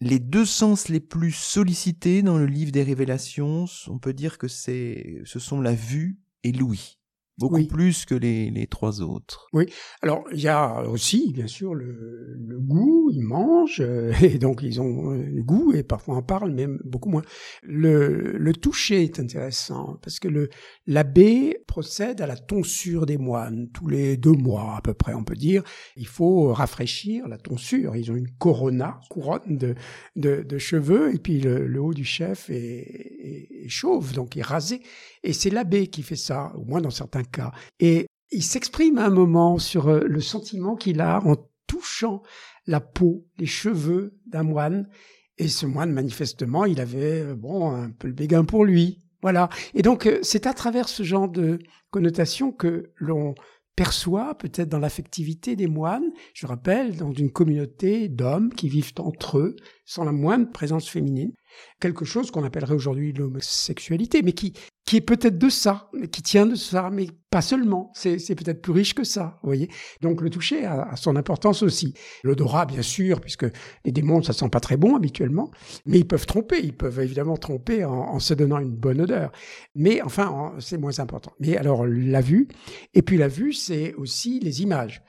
Les deux sens les plus sollicités dans le livre des révélations, on peut dire que c'est, ce sont la vue et l'ouïe. Beaucoup plus que les, les, trois autres. Oui, alors il y a aussi bien sûr le, le goût, ils mangent euh, et donc ils ont euh, le goût et parfois on parle même beaucoup moins. Le, le toucher est intéressant parce que le l'abbé procède à la tonsure des moines tous les deux mois à peu près on peut dire. Il faut rafraîchir la tonsure. Ils ont une corona, couronne de, de, de cheveux et puis le, le, haut du chef est, est, est chauve donc est rasé et c'est l'abbé qui fait ça au moins dans certains Et il s'exprime à un moment sur euh, le sentiment qu'il a en touchant la peau, les cheveux d'un moine. Et ce moine, manifestement, il avait, euh, bon, un peu le béguin pour lui. Voilà. Et donc, euh, c'est à travers ce genre de connotation que l'on perçoit, peut-être dans l'affectivité des moines, je rappelle, dans une communauté d'hommes qui vivent entre eux, sans la moindre présence féminine, quelque chose qu'on appellerait aujourd'hui l'homosexualité, mais qui, qui est peut-être de ça, qui tient de ça, mais pas seulement. C'est, peut-être plus riche que ça, voyez. Donc le toucher a, son importance aussi. L'odorat, bien sûr, puisque les démons, ça sent pas très bon habituellement, mais ils peuvent tromper. Ils peuvent évidemment tromper en se donnant une bonne odeur. Mais enfin, c'est moins important. Mais alors la vue, et puis la vue, c'est aussi les images.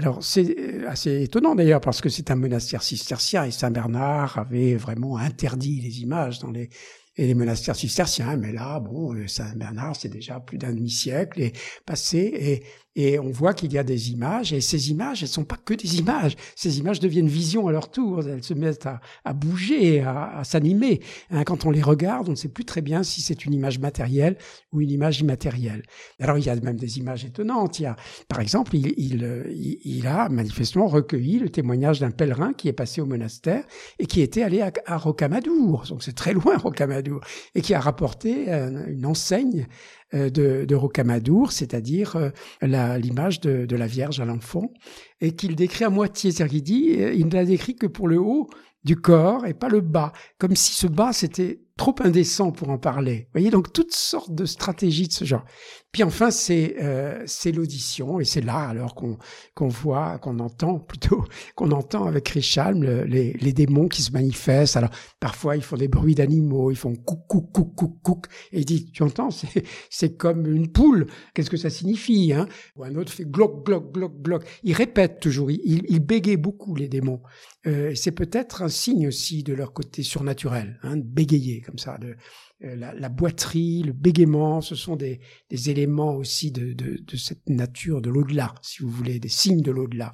Alors c'est euh, assez étonnant d'ailleurs parce que c'est un monastère cistercien et Saint Bernard avait vraiment interdit les images dans les et les monastères cisterciens. Mais là, bon, euh, Saint Bernard, c'est déjà plus d'un demi-siècle et passé, et, et on voit qu'il y a des images, et ces images, elles sont pas que des images. Ces images deviennent visions à leur tour. Elles se mettent à, bouger, à, s'animer. Hein, quand on les regarde, on ne sait plus très bien si c'est une image matérielle ou une image immatérielle. Alors il y a même des images étonnantes. Il y a, par exemple, il, a manifestement recueilli le témoignage d'un pèlerin qui est passé au monastère et qui était allé à, à Rocamadour. Donc c'est très loin Rocamadour et qui a rapporté une enseigne euh, de, de Rocamadour, c'est-à-dire euh, l'image de, de, la Vierge à l'enfant, et qu'il décrit à moitié. C'est-à-dire qu'il dit, euh, il ne l'a décrit que pour le haut du corps et pas le bas, comme si ce bas c'était trop indécent pour en parler. Vous voyez, donc toutes sortes de stratégies de ce genre. Puis enfin, c'est euh, l'audition, et c'est là alors qu'on qu'on voit, qu'on entend plutôt, qu'on entend avec Richalm les, les démons qui se manifestent. Alors parfois ils font des bruits d'animaux, ils font couc couc couc couc couc, et il dit, tu entends, c'est comme une poule. Qu'est-ce que ça signifie hein? Ou un autre fait gloc gloc gloc gloc. Il répète toujours, il, il bégaye beaucoup les démons. Euh, c'est peut-être un signe aussi de leur côté surnaturel, hein, de bégayer comme ça. Euh, la, la, boiterie, le bégaiement, ce sont des, éléments aussi de, cette nature, de l'au-delà, si vous voulez, des signes de l'au-delà.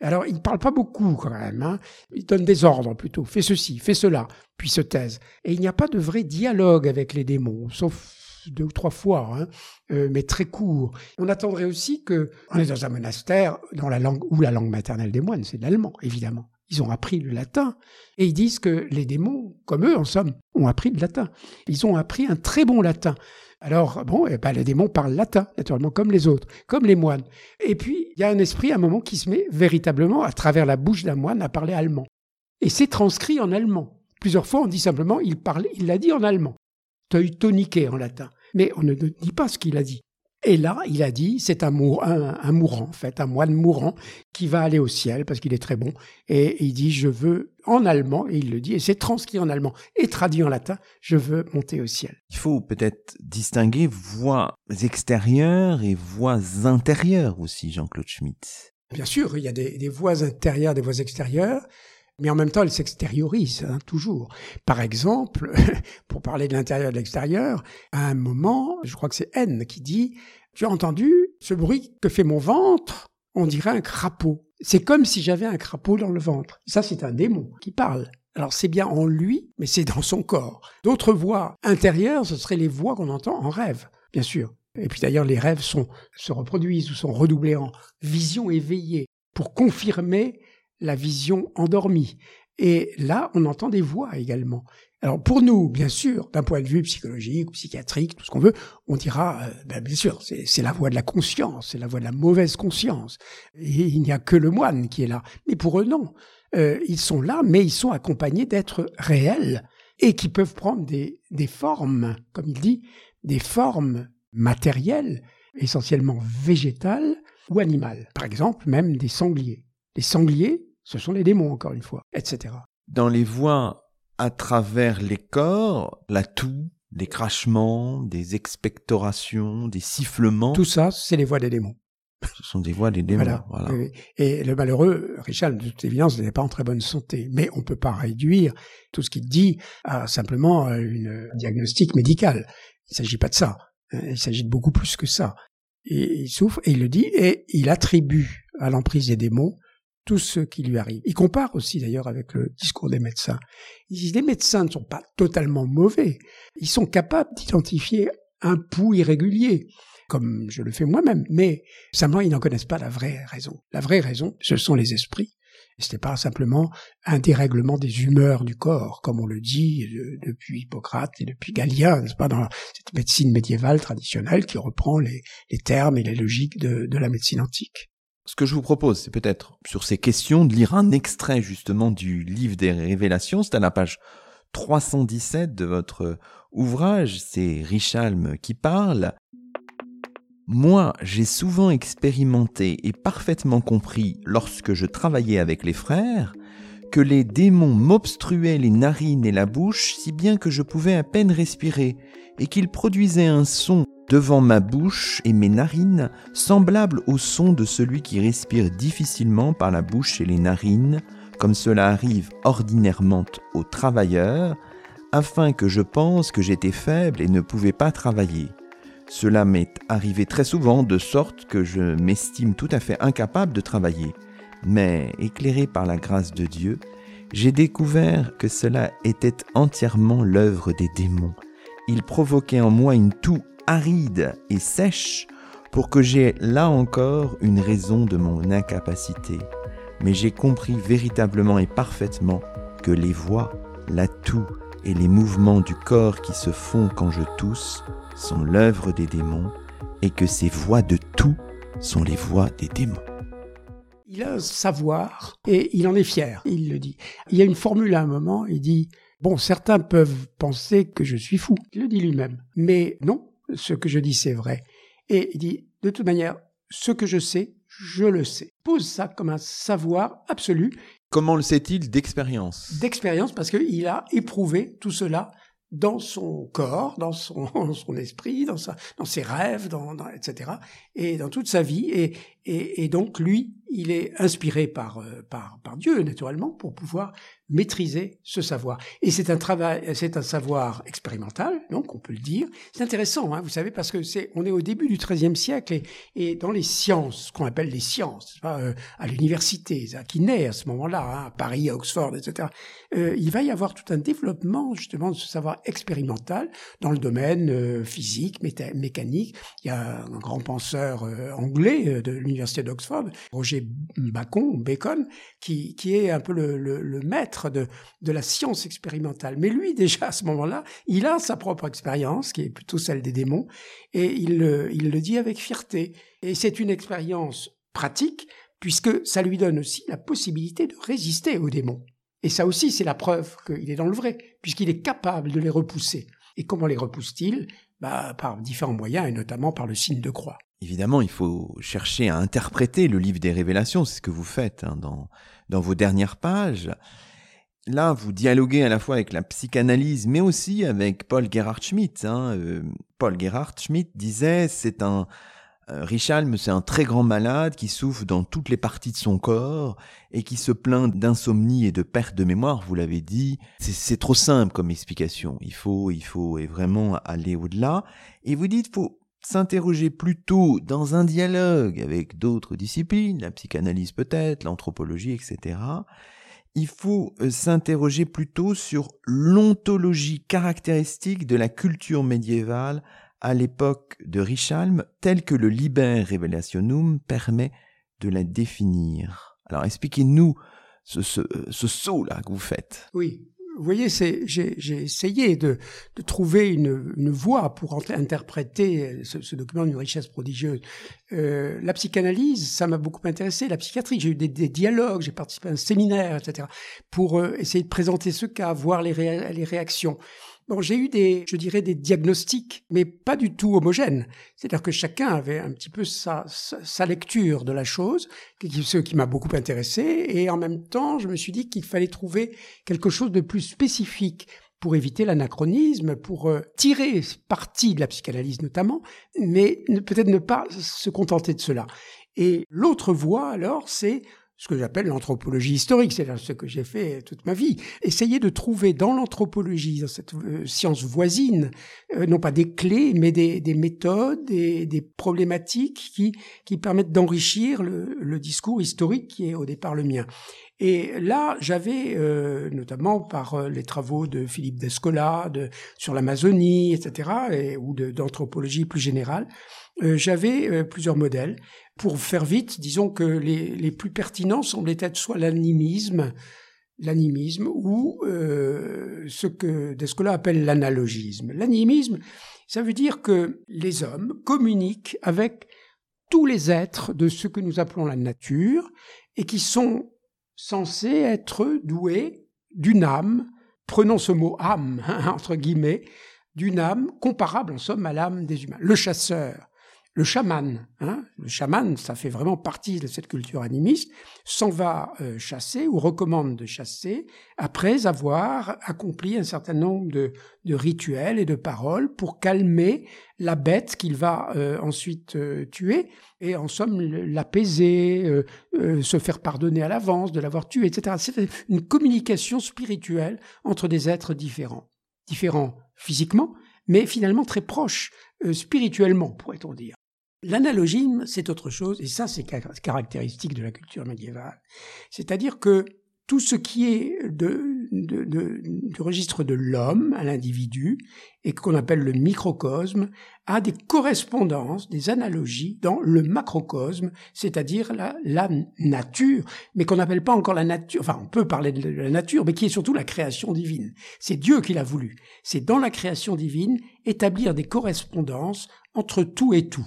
Alors, ils ne parlent pas beaucoup quand même. Hein. Ils donnent des ordres plutôt. Fais ceci, fais cela, puis se taisent. Et il n'y a pas de vrai dialogue avec les démons, sauf deux ou trois fois, hein, euh, mais très court. On attendrait aussi que on est dans un monastère dans la langue où la langue maternelle des moines, c'est l'allemand, évidemment. Ils ont appris le latin. Et ils disent que les démons, comme eux en somme, ont appris le latin. Ils ont appris un très bon latin. Alors, bon, eh ben, les démons parlent latin, naturellement, comme les autres, comme les moines. Et puis, il y a un esprit, à un moment, qui se met véritablement, à travers la bouche d'un moine, à parler allemand. Et c'est transcrit en allemand. Plusieurs fois, on dit simplement, il il l'a dit en allemand. Teutoniqué en latin. Mais on ne dit pas ce qu'il a dit. Et là, il a dit, c'est un, un, mourant, en fait, un moine mourant qui va aller au ciel parce qu'il est très bon. Et il dit, je veux, en allemand, et il le dit, et c'est transcrit en allemand et traduit en latin, je veux monter au ciel. Il faut peut-être distinguer voix extérieures et voix intérieures aussi, Jean-Claude Schmitt. Bien sûr, il y a des, des voix intérieures, des voix extérieures mais en même temps, elle s'extériorise, hein, toujours. Par exemple, pour parler de l'intérieur et de l'extérieur, à un moment, je crois que c'est N qui dit, tu as entendu ce bruit que fait mon ventre? On dirait un crapaud. C'est comme si j'avais un crapaud dans le ventre. Ça, c'est un démon qui parle. Alors c'est bien en lui, mais c'est dans son corps. D'autres voix intérieures, ce seraient les voix qu'on entend en rêve, bien sûr. Et puis d'ailleurs, les rêves sont, se reproduisent ou sont redoublés en vision éveillée pour confirmer la vision endormie. Et là, on entend des voix également. Alors pour nous, bien sûr, d'un point de vue psychologique, psychiatrique, tout ce qu'on veut, on dira, euh, ben, bien sûr, c'est la voix de la conscience, c'est la voix de la mauvaise conscience. Et il n'y a que le moine qui est là. Mais pour eux, non. Euh, ils sont là, mais ils sont accompagnés d'êtres réels et qui peuvent prendre des, des formes, comme il dit, des formes matérielles, essentiellement végétales ou animales. Par exemple, même des sangliers. Les sangliers, ce sont les démons, encore une fois, etc. Dans les voies à travers les corps, la toux, des crachements, des expectorations, des sifflements. Tout ça, c'est les voix des démons. Ce sont des voix des démons. Voilà. Et le malheureux, Richard, de toute évidence, n'est pas en très bonne santé. Mais on ne peut pas réduire tout ce qu'il dit à simplement une diagnostic médical. Il ne s'agit pas de ça. Il s'agit de beaucoup plus que ça. Et il souffre, et il le dit, et il attribue à l'emprise des démons tout ce qui lui arrive. Il compare aussi d'ailleurs avec le discours des médecins. Il dit les médecins ne sont pas totalement mauvais. Ils sont capables d'identifier un pouls irrégulier comme je le fais moi-même. Mais simplement, ils n'en connaissent pas la vraie raison. La vraie raison, ce sont les esprits. Ce n'est pas simplement un dérèglement des humeurs du corps, comme on le dit depuis Hippocrate et depuis Galien, n'est-ce pas, dans cette médecine médiévale traditionnelle qui reprend les, termes et les logiques de la médecine antique. Ce que je vous propose, c'est peut-être sur ces questions de lire un extrait justement du livre des révélations. C'est à la page 317 de votre ouvrage. C'est Richalm qui parle. Moi, j'ai souvent expérimenté et parfaitement compris lorsque je travaillais avec les frères que les démons m'obstruaient les narines et la bouche si bien que je pouvais à peine respirer et qu'ils produisaient un son devant ma bouche et mes narines semblable au son de celui qui respire difficilement par la bouche et les narines, comme cela arrive ordinairement aux travailleurs, afin que je pense que j'étais faible et ne pouvais pas travailler. Cela m'est arrivé très souvent de sorte que je m'estime tout à fait incapable de travailler. Mais, éclairé par la grâce de Dieu, j'ai découvert que cela était entièrement l'œuvre des démons. Ils provoquaient en moi une toux aride et sèche pour que j'aie là encore une raison de mon incapacité. Mais j'ai compris véritablement et parfaitement que les voix, la toux et les mouvements du corps qui se font quand je tousse sont l'œuvre des démons et que ces voix de tout sont les voix des démons. Il a un savoir et il en est fier, il le dit. Il y a une formule à un moment, il dit, bon, certains peuvent penser que je suis fou, il le dit lui-même, mais non, ce que je dis c'est vrai. Et il dit, de toute manière, ce que je sais, je le sais. Pose ça comme un savoir absolu. Comment le sait-il d'expérience? D'expérience parce qu'il a éprouvé tout cela dans son corps, dans son, son esprit, dans, sa, dans ses rêves, dans, dans, etc. Et dans toute sa vie. Et, et, et donc, lui, il est inspiré par, euh, par, par Dieu, naturellement, pour pouvoir maîtriser ce savoir. Et c'est un travail, c'est un savoir expérimental, donc on peut le dire. C'est intéressant, hein, vous savez, parce que c'est, on est au début du XIIIe siècle et, et dans les sciences, ce qu'on appelle les sciences, pas, euh, à l'université, qui naît à ce moment-là, hein, à Paris, à Oxford, etc. Euh, il va y avoir tout un développement justement de ce savoir expérimental dans le domaine euh, physique, mécanique. Il y a un grand penseur anglais de l'université d'Oxford, Roger Bacon, Bacon, qui, qui est un peu le, le, maître de, de la science expérimentale. Mais lui, déjà, à ce moment-là, il a sa propre expérience, qui est plutôt celle des démons, et il le, il le dit avec fierté. Et c'est une expérience pratique, puisque ça lui donne aussi la possibilité de résister aux démons. Et ça aussi, c'est la preuve qu'il est dans le vrai, puisqu'il est capable de les repousser. Et comment les repousse-t-il? Bah, Par différents moyens, et notamment par le signe de croix. Évidemment, il faut chercher à interpréter le livre des révélations, c'est ce que vous faites hein, dans, dans vos dernières pages. Là, vous dialoguez à la fois avec la psychanalyse, mais aussi avec Paul Gerhard Schmidt. Hein. Euh, Paul Gerhard Schmidt disait, c'est un, euh, Richalm, c'est un très grand malade qui souffre dans toutes les parties de son corps et qui se plaint d'insomnie et de perte de mémoire, vous l'avez dit. C'est trop simple comme explication. Il faut, il faut vraiment aller au-delà. Et vous dites, faut s'interroger plutôt dans un dialogue avec d'autres disciplines, la psychanalyse peut-être, l'anthropologie, etc., il faut euh, s'interroger plutôt sur l'ontologie caractéristique de la culture médiévale à l'époque de Richalm, telle que le Liber Revelationum permet de la définir. Alors expliquez-nous ce, ce, ce saut-là que vous faites. Oui, vous voyez, j'ai essayé de, de trouver une, une, voie pour interpréter ce, ce, document d'une richesse prodigieuse. Euh, la psychanalyse, ça m'a beaucoup intéressé. La psychiatrie, j'ai eu des, des dialogues, j'ai participé à un séminaire, etc., pour euh, essayer de présenter ce cas, voir les, les réactions. J'ai eu des, je dirais, des diagnostics, mais pas du tout homogènes. C'est-à-dire que chacun avait un petit peu sa, sa, lecture de la chose, ce qui m'a beaucoup intéressé, et en même temps, je me suis dit qu'il fallait trouver quelque chose de plus spécifique pour éviter l'anachronisme, pour euh, tirer parti de la psychanalyse notamment, mais peut-être ne pas se contenter de cela. Et l'autre voie, alors, c'est ce que j'appelle l'anthropologie historique, c'est ce que j'ai fait toute ma vie. Essayer de trouver dans l'anthropologie, dans cette euh, science voisine, euh, non pas des clés, mais des, des méthodes, des, des, problématiques qui, qui permettent d'enrichir le, discours historique qui est au départ le mien. Et là, j'avais, euh, notamment par les travaux de Philippe Descola de, sur l'Amazonie, etc., et, ou d'anthropologie plus générale, j'avais plusieurs modèles. Pour faire vite, disons que les, plus pertinents semblaient être soit l'animisme, l'animisme ou euh, ce que Descola appelle l'analogisme. L'animisme, ça veut dire que les hommes communiquent avec tous les êtres de ce que nous appelons la nature et qui sont censés être doués d'une âme, prenons ce mot âme, entre guillemets, d'une âme comparable en somme à l'âme des humains. Le chasseur, le chaman, hein, le chaman, ça fait vraiment partie de cette culture animiste, s'en va euh, chasser ou recommande de chasser après avoir accompli un certain nombre de, rituels et de paroles pour calmer la bête qu'il va euh, ensuite euh, tuer et en somme l'apaiser, se faire pardonner à l'avance de l'avoir tué, etc. C'est une communication spirituelle entre des êtres différents, différents physiquement, mais finalement très proches spirituellement, pourrait-on dire. L'analogisme, c'est autre chose, et ça, c'est caractéristique de la culture médiévale. C'est-à-dire que tout ce qui est du registre de l'homme à l'individu, et qu'on appelle le microcosme, a des correspondances, des analogies dans le macrocosme, c'est-à-dire la, la nature, mais qu'on n'appelle pas encore la nature, enfin on peut parler de la nature, mais qui est surtout la création divine. C'est Dieu qui l'a voulu. C'est dans la création divine établir des correspondances entre tout et tout.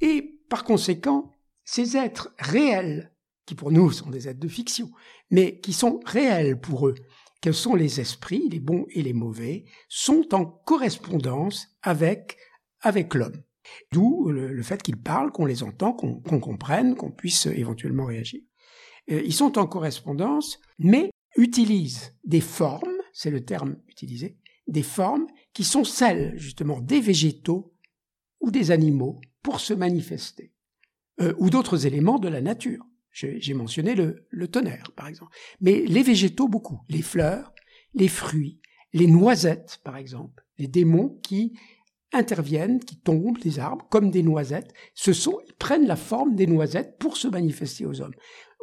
Et par conséquent, ces êtres réels, qui pour nous sont des êtres de fiction, mais qui sont réels pour eux, quels sont les esprits, les bons et les mauvais, sont en correspondance avec, avec l'homme. D'où le, fait qu'ils parlent, qu'on les entend, qu'on comprenne, qu'on puisse éventuellement réagir. Euh, ils sont en correspondance, mais utilisent des formes, c'est le terme utilisé, des formes qui sont celles justement des végétaux ou des animaux pour se manifester, euh, ou d'autres éléments de la nature. J'ai mentionné le, tonnerre, par exemple. Mais les végétaux, beaucoup. Les fleurs, les fruits, les noisettes, par exemple. Les démons qui interviennent, qui tombent des arbres comme des noisettes, ce sont, ils prennent la forme des noisettes pour se manifester aux hommes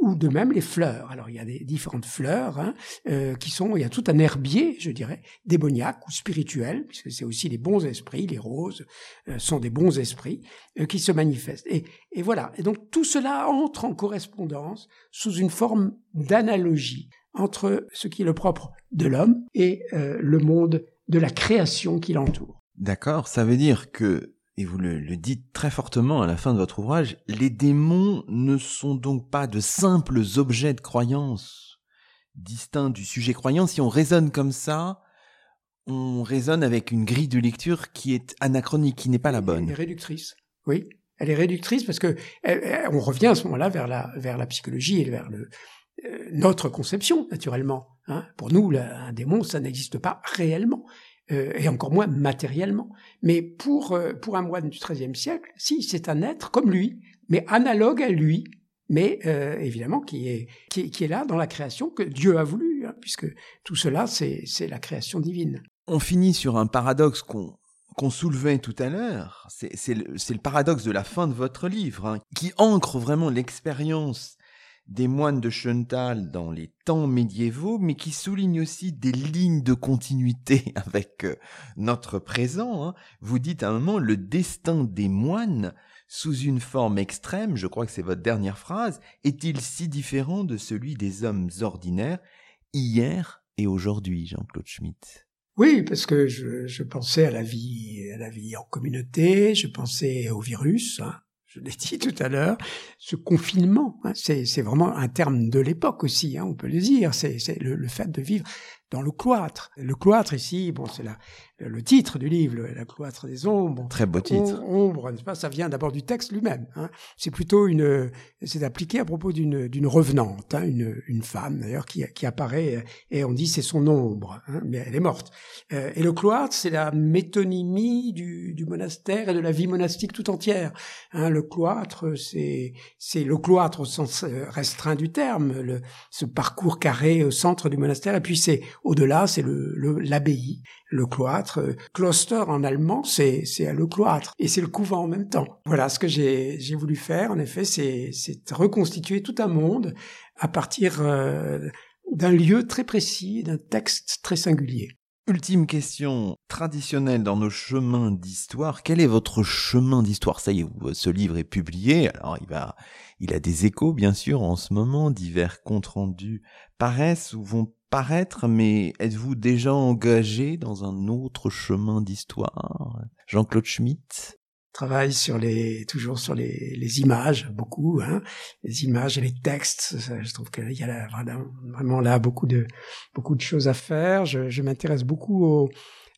ou de même les fleurs. Alors il y a des différentes fleurs hein, euh, qui sont, il y a tout un herbier, je dirais, démoniaque ou spirituel, puisque c'est aussi les bons esprits, les roses euh, sont des bons esprits euh, qui se manifestent. Et, et voilà. Et donc tout cela entre en correspondance sous une forme d'analogie entre ce qui est le propre de l'homme et le monde de la création qui l'entoure. D'accord, ça veut dire que et vous le, dites très fortement à la fin de votre ouvrage, les démons ne sont donc pas de simples objets de croyance distincts du sujet croyant. Si on raisonne comme ça, on raisonne avec une grille de lecture qui est anachronique, qui n'est pas la bonne. Elle est réductrice, oui. Elle est réductrice parce que on revient à ce moment-là vers la, vers la psychologie et vers le, euh, notre conception, naturellement. Hein. Pour nous, un démon, ça n'existe pas réellement. Euh, et encore moins matériellement. Mais pour, euh, pour un moine du XIIIe siècle, si, c'est un être comme lui, mais analogue à lui, mais euh, évidemment qui est, qui, là dans la création que Dieu a voulu, hein, puisque tout cela, c'est la création divine. On finit sur un paradoxe qu'on qu'on soulevait tout à l'heure, c'est le, le, paradoxe de la fin de votre livre, hein, qui ancre vraiment l'expérience des moines de Schöntal dans les temps médiévaux, mais qui souligne aussi des lignes de continuité avec euh, notre présent. Hein. Vous dites à un moment le destin des moines sous une forme extrême, je crois que c'est votre dernière phrase, est-il si différent de celui des hommes ordinaires hier et aujourd'hui, Jean-Claude Schmitt? Oui, parce que je, pensais à la vie, à la vie en communauté, je pensais au virus, hein je l'ai dit tout à l'heure, ce confinement, hein, c'est vraiment un terme de l'époque aussi, hein, on peut le dire, c'est le, le, fait de vivre dans le cloître. Le cloître ici, bon, c'est le titre du livre, le, cloître des ombres. Très beau titre. ombre, pas? Ça vient d'abord du texte lui-même. Hein. C'est plutôt une, c'est appliqué à propos d'une d'une revenante, hein, une une femme d'ailleurs qui qui apparaît et on dit c'est son ombre, hein, mais elle est morte. Euh, et le cloître, c'est la métonymie du, du monastère et de la vie monastique tout entière. Hein, le cloître, c'est c'est le cloître au sens euh, restreint du terme, le, ce parcours carré au centre du monastère, et puis c'est au-delà, c'est le l'abbaye, le, cloître. Kloster en allemand, c'est le cloître et c'est le couvent en même temps. Voilà ce que j'ai voulu faire. En effet, c'est c'est reconstituer tout un monde à partir euh, d'un lieu très précis, d'un texte très singulier. Ultime question traditionnelle dans nos chemins d'histoire. Quel est votre chemin d'histoire? Ça y est, ce livre est publié. Alors, il va, il a des échos, bien sûr, en ce moment. Divers comptes rendus paraissent ou vont paraître, mais êtes-vous déjà engagé dans un autre chemin d'histoire? Jean-Claude Schmitt? Travaille sur les toujours sur les, les images beaucoup hein, les images et les textes je trouve qu'il y a vraiment, là beaucoup de beaucoup de choses à faire. Je, je m'intéresse beaucoup au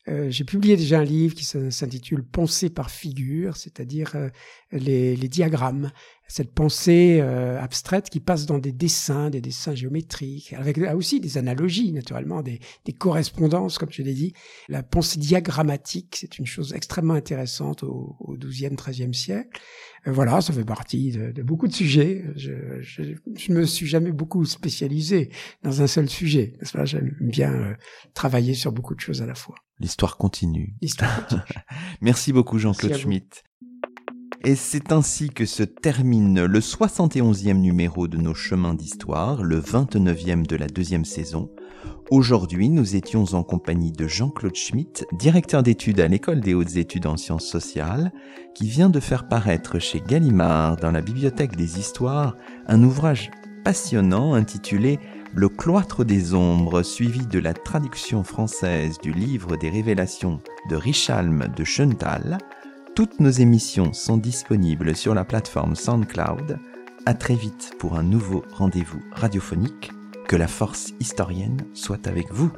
euh, j'ai publié déjà un livre qui s'intitule Pensée par figure, c'est-à-dire euh, les, les, diagrammes, cette pensée euh, abstraite qui passe dans des dessins, des dessins géométriques, avec aussi des analogies naturellement, des, des correspondances, comme je l'ai dit. La pensée diagrammatique, c'est une chose extrêmement intéressante au, au XIIe, XIIIe siècle. voilà, ça fait partie de, de beaucoup de sujets. Je, je, je, me suis jamais beaucoup spécialisé dans un seul sujet. J'aime bien travailler sur beaucoup de choses à la fois. L'histoire continue. L'histoire continue. Merci beaucoup Jean-Claude Schmitt. Et c'est ainsi que se termine le 71e numéro de nos chemins d'histoire, le 29e de la deuxième saison. Aujourd'hui, nous étions en compagnie de Jean-Claude Schmitt, directeur d'études à l'École des hautes études en sciences sociales, qui vient de faire paraître chez Gallimard, dans la bibliothèque des histoires, un ouvrage passionnant intitulé le cloître des ombres, suivi de la traduction française du livre des révélations de Richalm de Schöntal, toutes nos émissions sont disponibles sur la plateforme SoundCloud. À très vite pour un nouveau rendez-vous radiophonique. Que la force historienne soit avec vous.